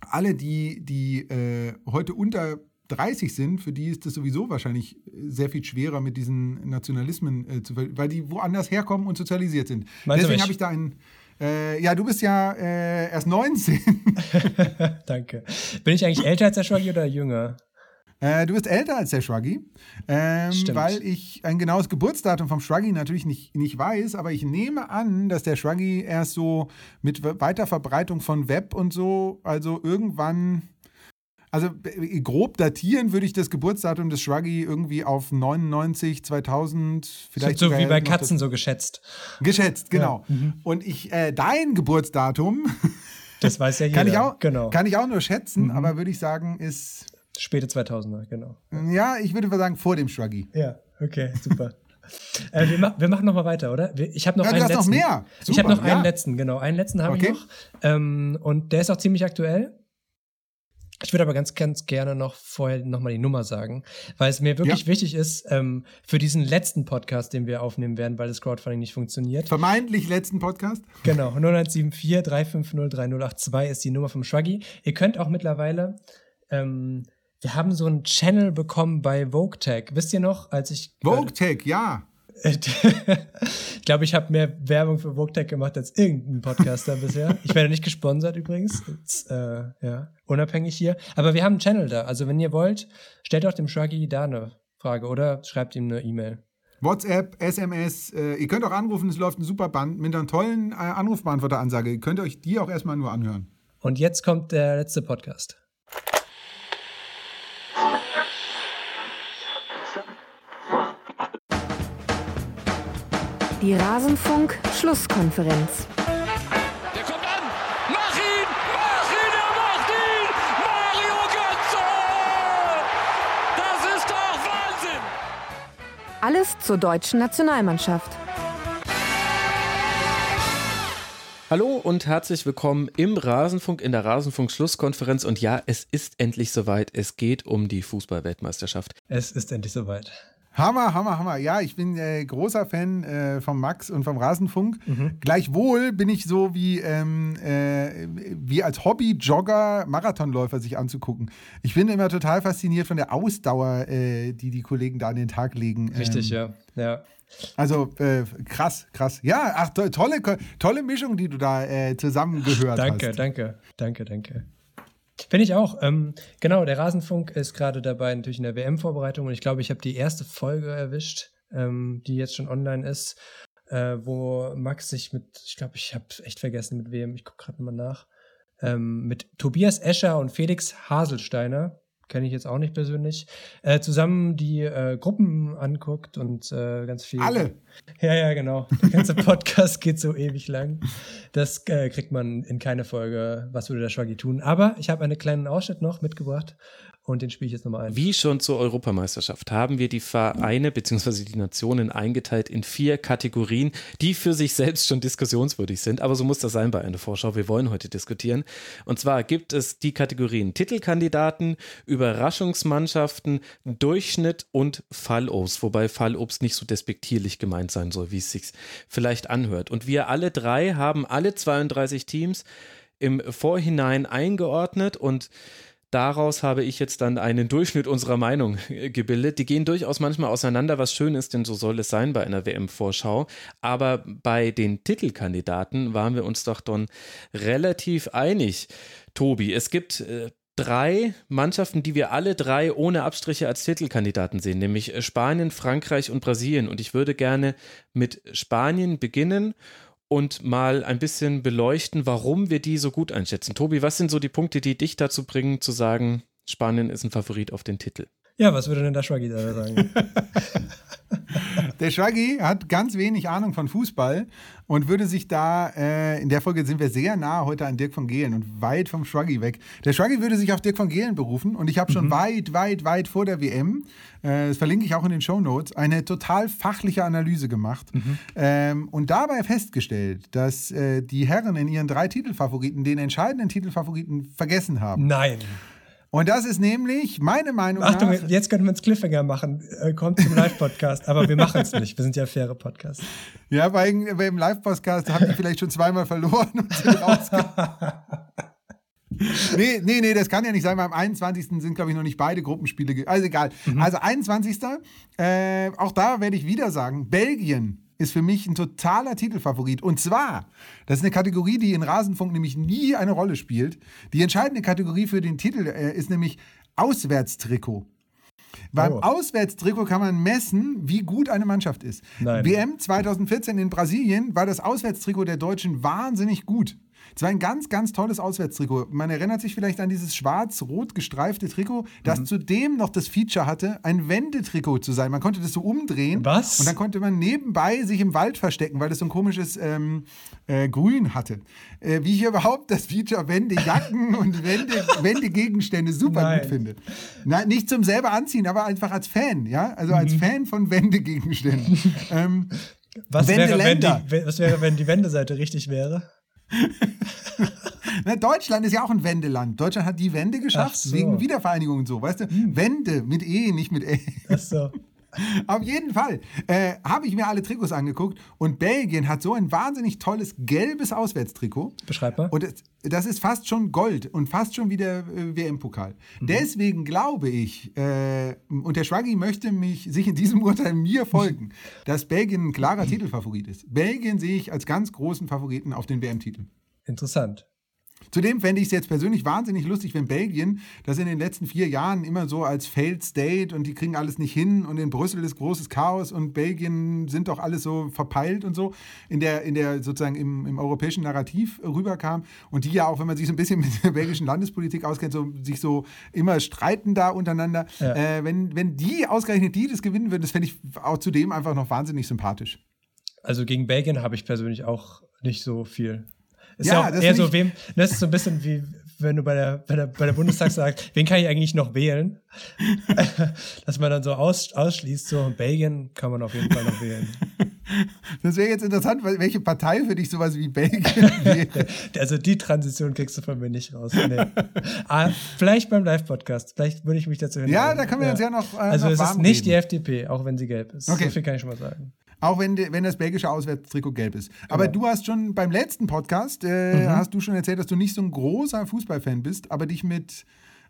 alle, die, die äh, heute unter 30 sind, für die ist es sowieso wahrscheinlich sehr viel schwerer mit diesen Nationalismen äh, zu weil die woanders herkommen und sozialisiert sind. Meinst Deswegen habe ich da einen, Äh, ja, du bist ja äh, erst 19. Danke. Bin ich eigentlich älter als der Schwaggi oder jünger? Äh, du bist älter als der Schwaggi, ähm, weil ich ein genaues Geburtsdatum vom Schwaggi natürlich nicht, nicht weiß, aber ich nehme an, dass der Schwaggi erst so mit Weiterverbreitung von Web und so, also irgendwann also grob datieren würde ich das Geburtsdatum des Shruggy irgendwie auf 99, 2000, vielleicht so, so wie bei Katzen so geschätzt. Geschätzt, genau. Ja. Mhm. Und ich äh, dein Geburtsdatum, das weiß ja jeder. Kann ich auch, genau. kann ich auch nur schätzen, mhm. aber würde ich sagen ist späte 2000er, genau. Ja, ich würde mal sagen vor dem Shruggy. Ja, okay, super. äh, wir, ma wir, machen noch mal weiter, oder? Ich habe noch ja, einen letzten. noch ich habe noch ja. einen letzten, genau. Einen letzten habe okay. ich noch. Ähm, und der ist auch ziemlich aktuell. Ich würde aber ganz, ganz gerne noch vorher nochmal die Nummer sagen, weil es mir wirklich ja. wichtig ist, ähm, für diesen letzten Podcast, den wir aufnehmen werden, weil das Crowdfunding nicht funktioniert. Vermeintlich letzten Podcast? Genau, 0174 350 3082 ist die Nummer vom Shuggy. Ihr könnt auch mittlerweile, ähm, wir haben so einen Channel bekommen bei VogueTech. Wisst ihr noch, als ich. VogueTech, ja. Ich glaube, ich habe mehr Werbung für VogueTech gemacht als irgendein Podcaster bisher. Ich werde nicht gesponsert übrigens. Jetzt, äh, ja, unabhängig hier. Aber wir haben einen Channel da. Also wenn ihr wollt, stellt auch dem Shruggy da eine Frage oder schreibt ihm eine E-Mail. WhatsApp, SMS, äh, ihr könnt auch anrufen, es läuft ein super Band mit einer tollen äh, Anrufbeantworter-Ansage. Ihr könnt euch die auch erstmal nur anhören. Und jetzt kommt der letzte Podcast. Die Rasenfunk-Schlusskonferenz. Der kommt an! Mach ihn! Mach ihn! Er macht ihn! Mario Götze! Das ist doch Wahnsinn! Alles zur deutschen Nationalmannschaft. Hallo und herzlich willkommen im Rasenfunk, in der Rasenfunk-Schlusskonferenz. Und ja, es ist endlich soweit. Es geht um die Fußballweltmeisterschaft. Es ist endlich soweit. Hammer, Hammer, Hammer. Ja, ich bin äh, großer Fan äh, vom Max und vom Rasenfunk. Mhm. Gleichwohl bin ich so wie, ähm, äh, wie als Hobby-Jogger Marathonläufer sich anzugucken. Ich bin immer total fasziniert von der Ausdauer, äh, die die Kollegen da an den Tag legen. Richtig, ähm, ja. ja. Also äh, krass, krass. Ja, ach, to tolle, tolle Mischung, die du da äh, zusammengehört danke, hast. Danke, danke, danke, danke. Finde ich auch. Ähm, genau, der Rasenfunk ist gerade dabei, natürlich in der WM-Vorbereitung und ich glaube, ich habe die erste Folge erwischt, ähm, die jetzt schon online ist, äh, wo Max sich mit, ich glaube, ich habe echt vergessen mit wem, ich gucke gerade mal nach, ähm, mit Tobias Escher und Felix Haselsteiner, kenne ich jetzt auch nicht persönlich, äh, zusammen die äh, Gruppen anguckt und äh, ganz viel. Alle? Ja, ja, genau. Der ganze Podcast geht so ewig lang. Das äh, kriegt man in keine Folge, was würde der Schwaggi tun. Aber ich habe einen kleinen Ausschnitt noch mitgebracht und den spiele ich jetzt nochmal ein. Wie schon zur Europameisterschaft haben wir die Vereine bzw. die Nationen eingeteilt in vier Kategorien, die für sich selbst schon diskussionswürdig sind. Aber so muss das sein bei einer Vorschau. Wir wollen heute diskutieren. Und zwar gibt es die Kategorien Titelkandidaten, Überraschungsmannschaften, Durchschnitt und Fallobst. Wobei Fallobst nicht so despektierlich gemeint sein soll, wie es sich vielleicht anhört. Und wir alle drei haben alle 32 Teams im Vorhinein eingeordnet und daraus habe ich jetzt dann einen Durchschnitt unserer Meinung gebildet. Die gehen durchaus manchmal auseinander, was schön ist, denn so soll es sein bei einer WM-Vorschau. Aber bei den Titelkandidaten waren wir uns doch dann relativ einig. Tobi, es gibt äh, drei Mannschaften, die wir alle drei ohne Abstriche als Titelkandidaten sehen, nämlich Spanien, Frankreich und Brasilien. Und ich würde gerne mit Spanien beginnen und mal ein bisschen beleuchten, warum wir die so gut einschätzen. Tobi, was sind so die Punkte, die dich dazu bringen, zu sagen, Spanien ist ein Favorit auf den Titel? Ja, was würde denn der Schwaggi da sagen? der Schwaggi hat ganz wenig Ahnung von Fußball und würde sich da, äh, in der Folge sind wir sehr nah heute an Dirk von Gehlen und weit vom Schwaggi weg. Der Schwaggi würde sich auf Dirk von Gehlen berufen und ich habe schon mhm. weit, weit, weit vor der WM, äh, das verlinke ich auch in den Show Notes, eine total fachliche Analyse gemacht mhm. ähm, und dabei festgestellt, dass äh, die Herren in ihren drei Titelfavoriten den entscheidenden Titelfavoriten vergessen haben. Nein. Und das ist nämlich meine Meinung Achtung, nach. jetzt könnten wir uns Cliffhanger machen. Äh, kommt zum Live-Podcast, aber wir machen es nicht. Wir sind ja faire Podcasts. Ja, weil im Live-Podcast habt ihr vielleicht schon zweimal verloren und sind nee, nee, nee, das kann ja nicht sein. Beim 21. sind, glaube ich, noch nicht beide Gruppenspiele. Also egal. Mhm. Also 21. Äh, auch da werde ich wieder sagen, Belgien ist für mich ein totaler Titelfavorit. Und zwar, das ist eine Kategorie, die in Rasenfunk nämlich nie eine Rolle spielt. Die entscheidende Kategorie für den Titel äh, ist nämlich Auswärtstrikot. Beim Oh. Auswärtstrikot kann man messen, wie gut eine Mannschaft ist. Nein. WM 2014 in Brasilien war das Auswärtstrikot der Deutschen wahnsinnig gut. Es war ein ganz, ganz tolles Auswärtstrikot. Man erinnert sich vielleicht an dieses schwarz-rot gestreifte Trikot, das Mhm. zudem noch das Feature hatte, ein Wendetrikot zu sein. Man konnte das so umdrehen. Was? Und dann konnte man nebenbei sich im Wald verstecken, weil das so ein komisches ähm, äh, Grün hatte. Äh, wie ich überhaupt das Feature Wendejacken und Wende, Wendegegenstände super Nein. gut finde. Nein, nicht zum selber anziehen, aber einfach als Fan, ja? Also als Mhm. Fan von Wendegegenständen. ähm, Was wäre, wenn die, was wäre, wenn die Wendeseite richtig wäre? Na, Deutschland ist ja auch ein Wendeland. Deutschland hat die Wende geschafft, so. wegen Wiedervereinigung und so, weißt du? Wende mit E, nicht mit E. Ach so. Auf jeden Fall äh, habe ich mir alle Trikots angeguckt und Belgien hat so ein wahnsinnig tolles gelbes Auswärtstrikot. Beschreib mal. Und das, das ist fast schon Gold und fast schon wie der äh, WM-Pokal. Deswegen glaube ich, äh, und der Schwaggi möchte mich, sich in diesem Urteil mir folgen, dass Belgien ein klarer Titelfavorit ist. Belgien sehe ich als ganz großen Favoriten auf den WM-Titel. Interessant. Zudem fände ich es jetzt persönlich wahnsinnig lustig, wenn Belgien, das in den letzten vier Jahren immer so als Failed State und die kriegen alles nicht hin und in Brüssel ist großes Chaos und Belgien sind doch alles so verpeilt und so, in der, in der sozusagen im, im europäischen Narrativ rüberkam und die ja auch, wenn man sich so ein bisschen mit der belgischen Landespolitik auskennt, so, sich so immer streiten da untereinander. Ja. Äh, wenn, wenn die ausgerechnet die das gewinnen würden, das fände ich auch zudem einfach noch wahnsinnig sympathisch. Also gegen Belgien habe ich persönlich auch nicht so viel. Ist Ja, ja, das eher so, wem, das ist so ein bisschen wie, wenn du bei der, bei der, bei der Bundestag sagst, wen kann ich eigentlich noch wählen? Dass man dann so aus, ausschließt, so Belgien kann man auf jeden Fall noch wählen. Das wäre jetzt interessant, welche Partei für dich sowas wie Belgien wäre. Also die Transition kriegst du von mir nicht raus. Nee. ah, vielleicht beim Live-Podcast. Vielleicht würde ich mich dazu Ja, hinreißen. da können wir uns ja noch, äh, Also noch es ist nicht reden. die FDP, auch wenn sie gelb ist. Okay. So viel kann ich schon mal sagen. Auch wenn, wenn das belgische Auswärtstrikot gelb ist. Aber Genau. du hast schon beim letzten Podcast, äh, Mhm. hast du schon erzählt, dass du nicht so ein großer Fußballfan bist, aber dich mit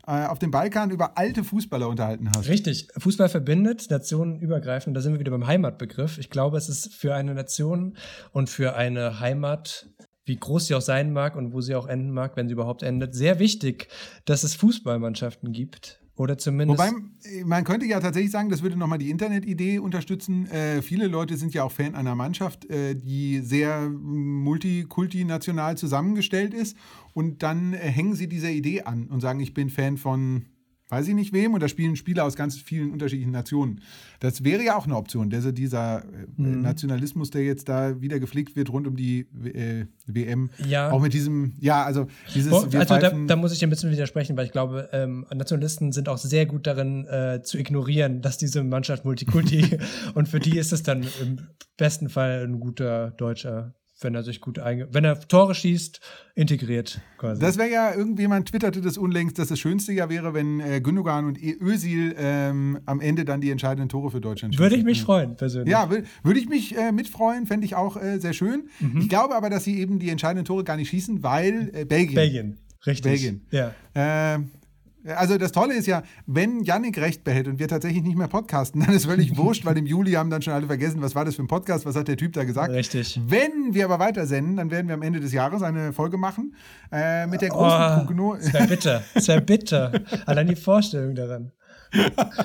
äh, auf dem Balkan über alte Fußballer unterhalten hast. Richtig. Fußball verbindet, nationenübergreifend. Da sind wir wieder beim Heimatbegriff. Ich glaube, es ist für eine Nation und für eine Heimat, wie groß sie auch sein mag und wo sie auch enden mag, wenn sie überhaupt endet, sehr wichtig, dass es Fußballmannschaften gibt. Oder zumindest. Wobei, äh, man könnte ja tatsächlich sagen, das würde nochmal die Internetidee unterstützen. Äh, viele Leute sind ja auch Fan einer Mannschaft, äh, die sehr multikultinational zusammengestellt ist. Und dann äh, hängen sie dieser Idee an und sagen, ich bin Fan von weiß ich nicht wem und da spielen Spieler aus ganz vielen unterschiedlichen Nationen. Das wäre ja auch eine Option. Also dieser äh, Mhm. Nationalismus, der jetzt da wieder gepflegt wird rund um die äh, WM. Ja. Auch mit diesem, ja, also dieses. Wo- also da, da muss ich ein bisschen widersprechen, weil ich glaube, ähm, Nationalisten sind auch sehr gut darin äh, zu ignorieren, dass diese Mannschaft Multikulti und für die ist es dann im besten Fall ein guter Deutscher, wenn er sich gut einge wenn er Tore schießt, integriert quasi. Das wäre ja, irgendjemand twitterte das unlängst, dass das Schönste ja wäre, wenn äh, Gündogan und E- Özil ähm, am Ende dann die entscheidenden Tore für Deutschland schießen. Würde ich mich freuen, persönlich. Ja, wür- würde ich mich äh, mitfreuen, fände ich auch äh, sehr schön. Mhm. Ich glaube aber, dass sie eben die entscheidenden Tore gar nicht schießen, weil äh, Belgien. Belgien, richtig. Belgien. Ja. Also das Tolle ist ja, wenn Yannick recht behält und wir tatsächlich nicht mehr podcasten, dann ist völlig wurscht, weil im Juli haben dann schon alle vergessen, was war das für ein Podcast, was hat der Typ da gesagt. Richtig. Wenn wir aber weiter senden, dann werden wir am Ende des Jahres eine Folge machen äh, mit der großen Oh, Prognose. wäre bitter. Wäre bitter. Allein die Vorstellung daran.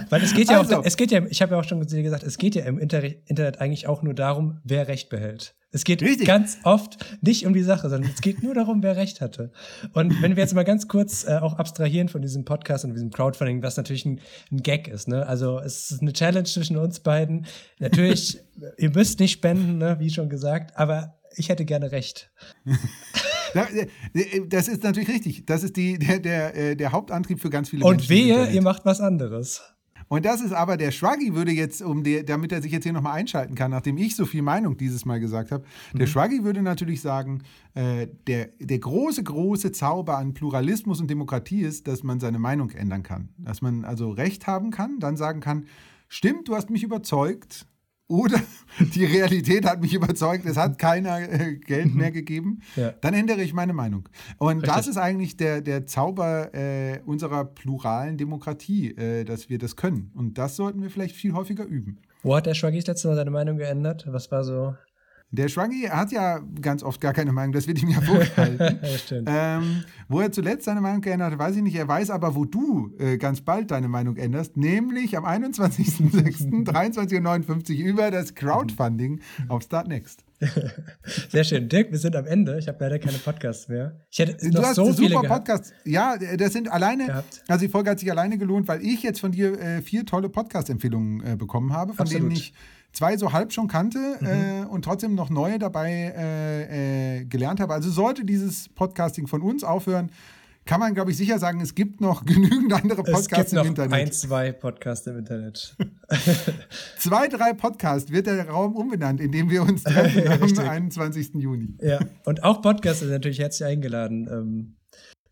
Weil es geht ja Also. auch, es geht ja, ich habe ja auch schon gesagt, es geht ja im Inter Internet eigentlich auch nur darum, wer Recht behält. Es geht Richtig. ganz oft nicht um die Sache, sondern es geht nur darum, wer Recht hatte. Und wenn wir jetzt mal ganz kurz äh, auch abstrahieren von diesem Podcast und diesem Crowdfunding, was natürlich ein, ein Gag ist, ne? Also es ist eine Challenge zwischen uns beiden. Natürlich, ihr müsst nicht spenden, ne? wie schon gesagt, aber ich hätte gerne Recht. Ja, äh, Das ist natürlich richtig. Das ist die, der, der, äh, der Hauptantrieb für ganz viele Und Menschen. im wehe, ihr macht was anderes. Und das ist aber der Shruggy würde jetzt, um die, damit er sich jetzt hier nochmal einschalten kann, nachdem ich so viel Meinung dieses Mal gesagt habe, der Shruggy würde natürlich sagen, äh, der, der große, große Zauber an Pluralismus und Demokratie ist, dass man seine Meinung ändern kann. Dass man also Recht haben kann, dann sagen kann, stimmt, du hast mich überzeugt oder die Realität hat mich überzeugt, es hat keiner äh, Geld mehr gegeben, Ja. dann ändere ich meine Meinung. Und das Richtig. ist eigentlich der, der Zauber äh, unserer pluralen Demokratie, äh, dass wir das können. Und das sollten wir vielleicht viel häufiger üben. Wo hat der Schwaggi das letzte Mal seine Meinung geändert? Was war so? Der Schwangi hat ja ganz oft gar keine Meinung, das will ich mir ja vorhalten. Ähm, wo er zuletzt seine Meinung geändert hat, weiß ich nicht. Er weiß aber, wo du äh, ganz bald deine Meinung änderst, nämlich am 21.06. 23.59 Uhr über das Crowdfunding auf Startnext. Sehr schön. Dirk, wir sind am Ende. Ich habe leider keine Podcasts mehr. Ich hätte Du noch hast so viele super gehabt. Podcasts. Ja, das sind alleine, Gehabt. also die Folge hat sich alleine gelohnt, weil ich jetzt von dir äh, vier tolle Podcast-Empfehlungen äh, bekommen habe, von Absolut. Denen ich zwei so halb schon kannte äh, und trotzdem noch neue dabei äh, äh, gelernt habe. Also sollte dieses Podcasting von uns aufhören, kann man, glaube ich, sicher sagen, es gibt noch genügend andere Es gibt Podcasts im noch Internet. ein, zwei Podcasts im Internet. Zwei, drei Podcasts wird der Raum umbenannt, in dem wir uns treffen am Richtig. 21. Juni. ja. Und auch Podcasts sind natürlich herzlich eingeladen ähm,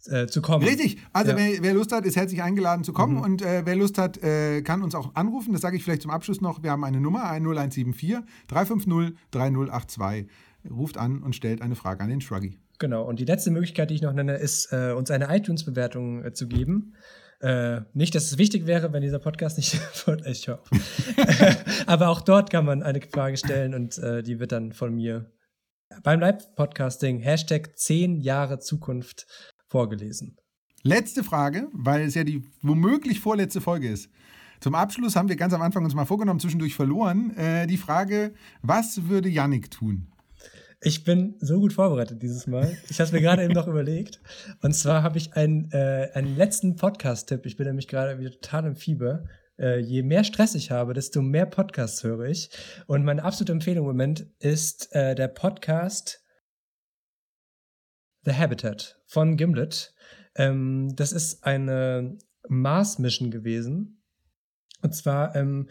äh, zu kommen. Richtig. Also Ja. wer, wer Lust hat, ist herzlich eingeladen zu kommen. Mhm. Und äh, wer Lust hat, äh, kann uns auch anrufen. Das sage ich vielleicht zum Abschluss noch. Wir haben eine Nummer, 0174 350 3082. Ruft an und stellt eine Frage an den Shruggy. Genau. Und die letzte Möglichkeit, die ich noch nenne, ist, äh, uns eine iTunes-Bewertung äh, zu geben. Äh, nicht, dass es wichtig wäre, wenn dieser Podcast nicht von ich hör auf. Aber auch dort kann man eine Frage stellen und äh, die wird dann von mir beim Live-Podcasting Hashtag 10 Jahre Zukunft vorgelesen. Letzte Frage, weil es ja die womöglich vorletzte Folge ist. Zum Abschluss haben wir ganz am Anfang uns mal vorgenommen, zwischendurch verloren. Äh, die Frage, was würde Yannick tun? Ich bin so gut vorbereitet dieses Mal. Ich habe es mir gerade eben noch überlegt. Und zwar habe ich einen, äh, einen letzten Podcast-Tipp. Ich bin nämlich gerade wieder total im Fieber. Äh, je mehr Stress ich habe, desto mehr Podcasts höre ich. Und meine absolute Empfehlung im Moment ist äh, der Podcast The Habitat von Gimlet. Ähm, das ist eine Mars-Mission gewesen. Und zwar ähm,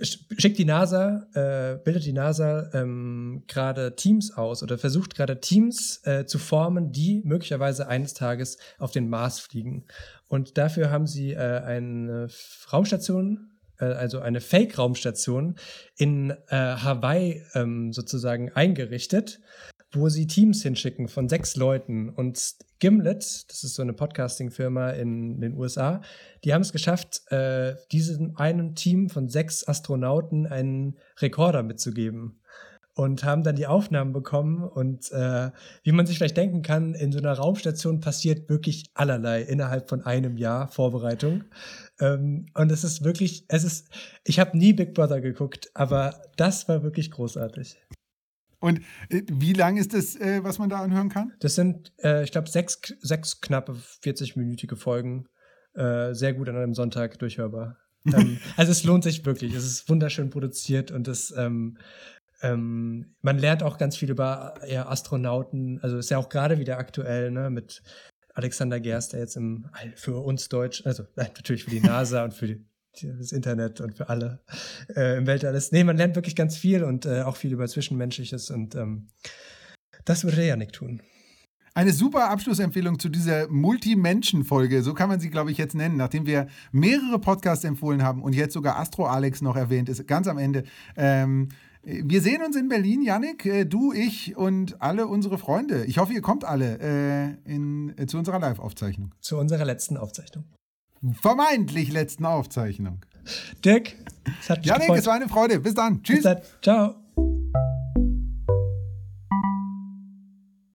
sch- schickt die NASA, äh, bildet die NASA ähm, gerade Teams aus oder versucht gerade Teams äh, zu formen, die möglicherweise eines Tages auf den Mars fliegen. Und dafür haben sie äh, eine Raumstation, äh, also eine Fake-Raumstation in äh, Hawaii ähm, sozusagen eingerichtet, wo sie Teams hinschicken von sechs Leuten. Und Gimlet, das ist so eine Podcasting-Firma in den USA, die haben es geschafft, äh, diesem einen Team von sechs Astronauten einen Rekorder mitzugeben. Und haben dann die Aufnahmen bekommen. Und äh, wie man sich vielleicht denken kann, in so einer Raumstation passiert wirklich allerlei innerhalb von einem Jahr Vorbereitung. Ähm, und es ist wirklich, es ist, ich habe nie Big Brother geguckt, aber das war wirklich großartig. Und äh, wie lang ist das, äh, was man da anhören kann? Das sind, äh, ich glaube, sechs, sechs knappe 40-minütige Folgen. Äh, sehr gut an einem Sonntag durchhörbar. ähm, also es lohnt sich wirklich. Es ist wunderschön produziert und es, ähm, ähm, man lernt auch ganz viel über ja, Astronauten. Also ist ja auch gerade wieder aktuell, ne, mit Alexander Gerst, der jetzt im für uns Deutsch, also natürlich für die NASA und für die, das Internet und für alle äh, im Weltall ist. Nee, man lernt wirklich ganz viel und äh, auch viel über Zwischenmenschliches und ähm, das würde der Janik tun. Eine super Abschlussempfehlung zu dieser Multi-Menschen-Folge, so kann man sie, glaube ich, jetzt nennen, nachdem wir mehrere Podcasts empfohlen haben und jetzt sogar Astro Alex noch erwähnt ist, ganz am Ende. Ähm, wir sehen uns in Berlin, Yannick, äh, du, ich und alle unsere Freunde. Ich hoffe, ihr kommt alle äh, in, äh, zu unserer Live-Aufzeichnung. Zu unserer letzten Aufzeichnung. Vermeintlich letzten Aufzeichnung. Dirk, es hat mich Yannick, gefreut. es war eine Freude. Bis dann. Tschüss. Bis dann. Ciao.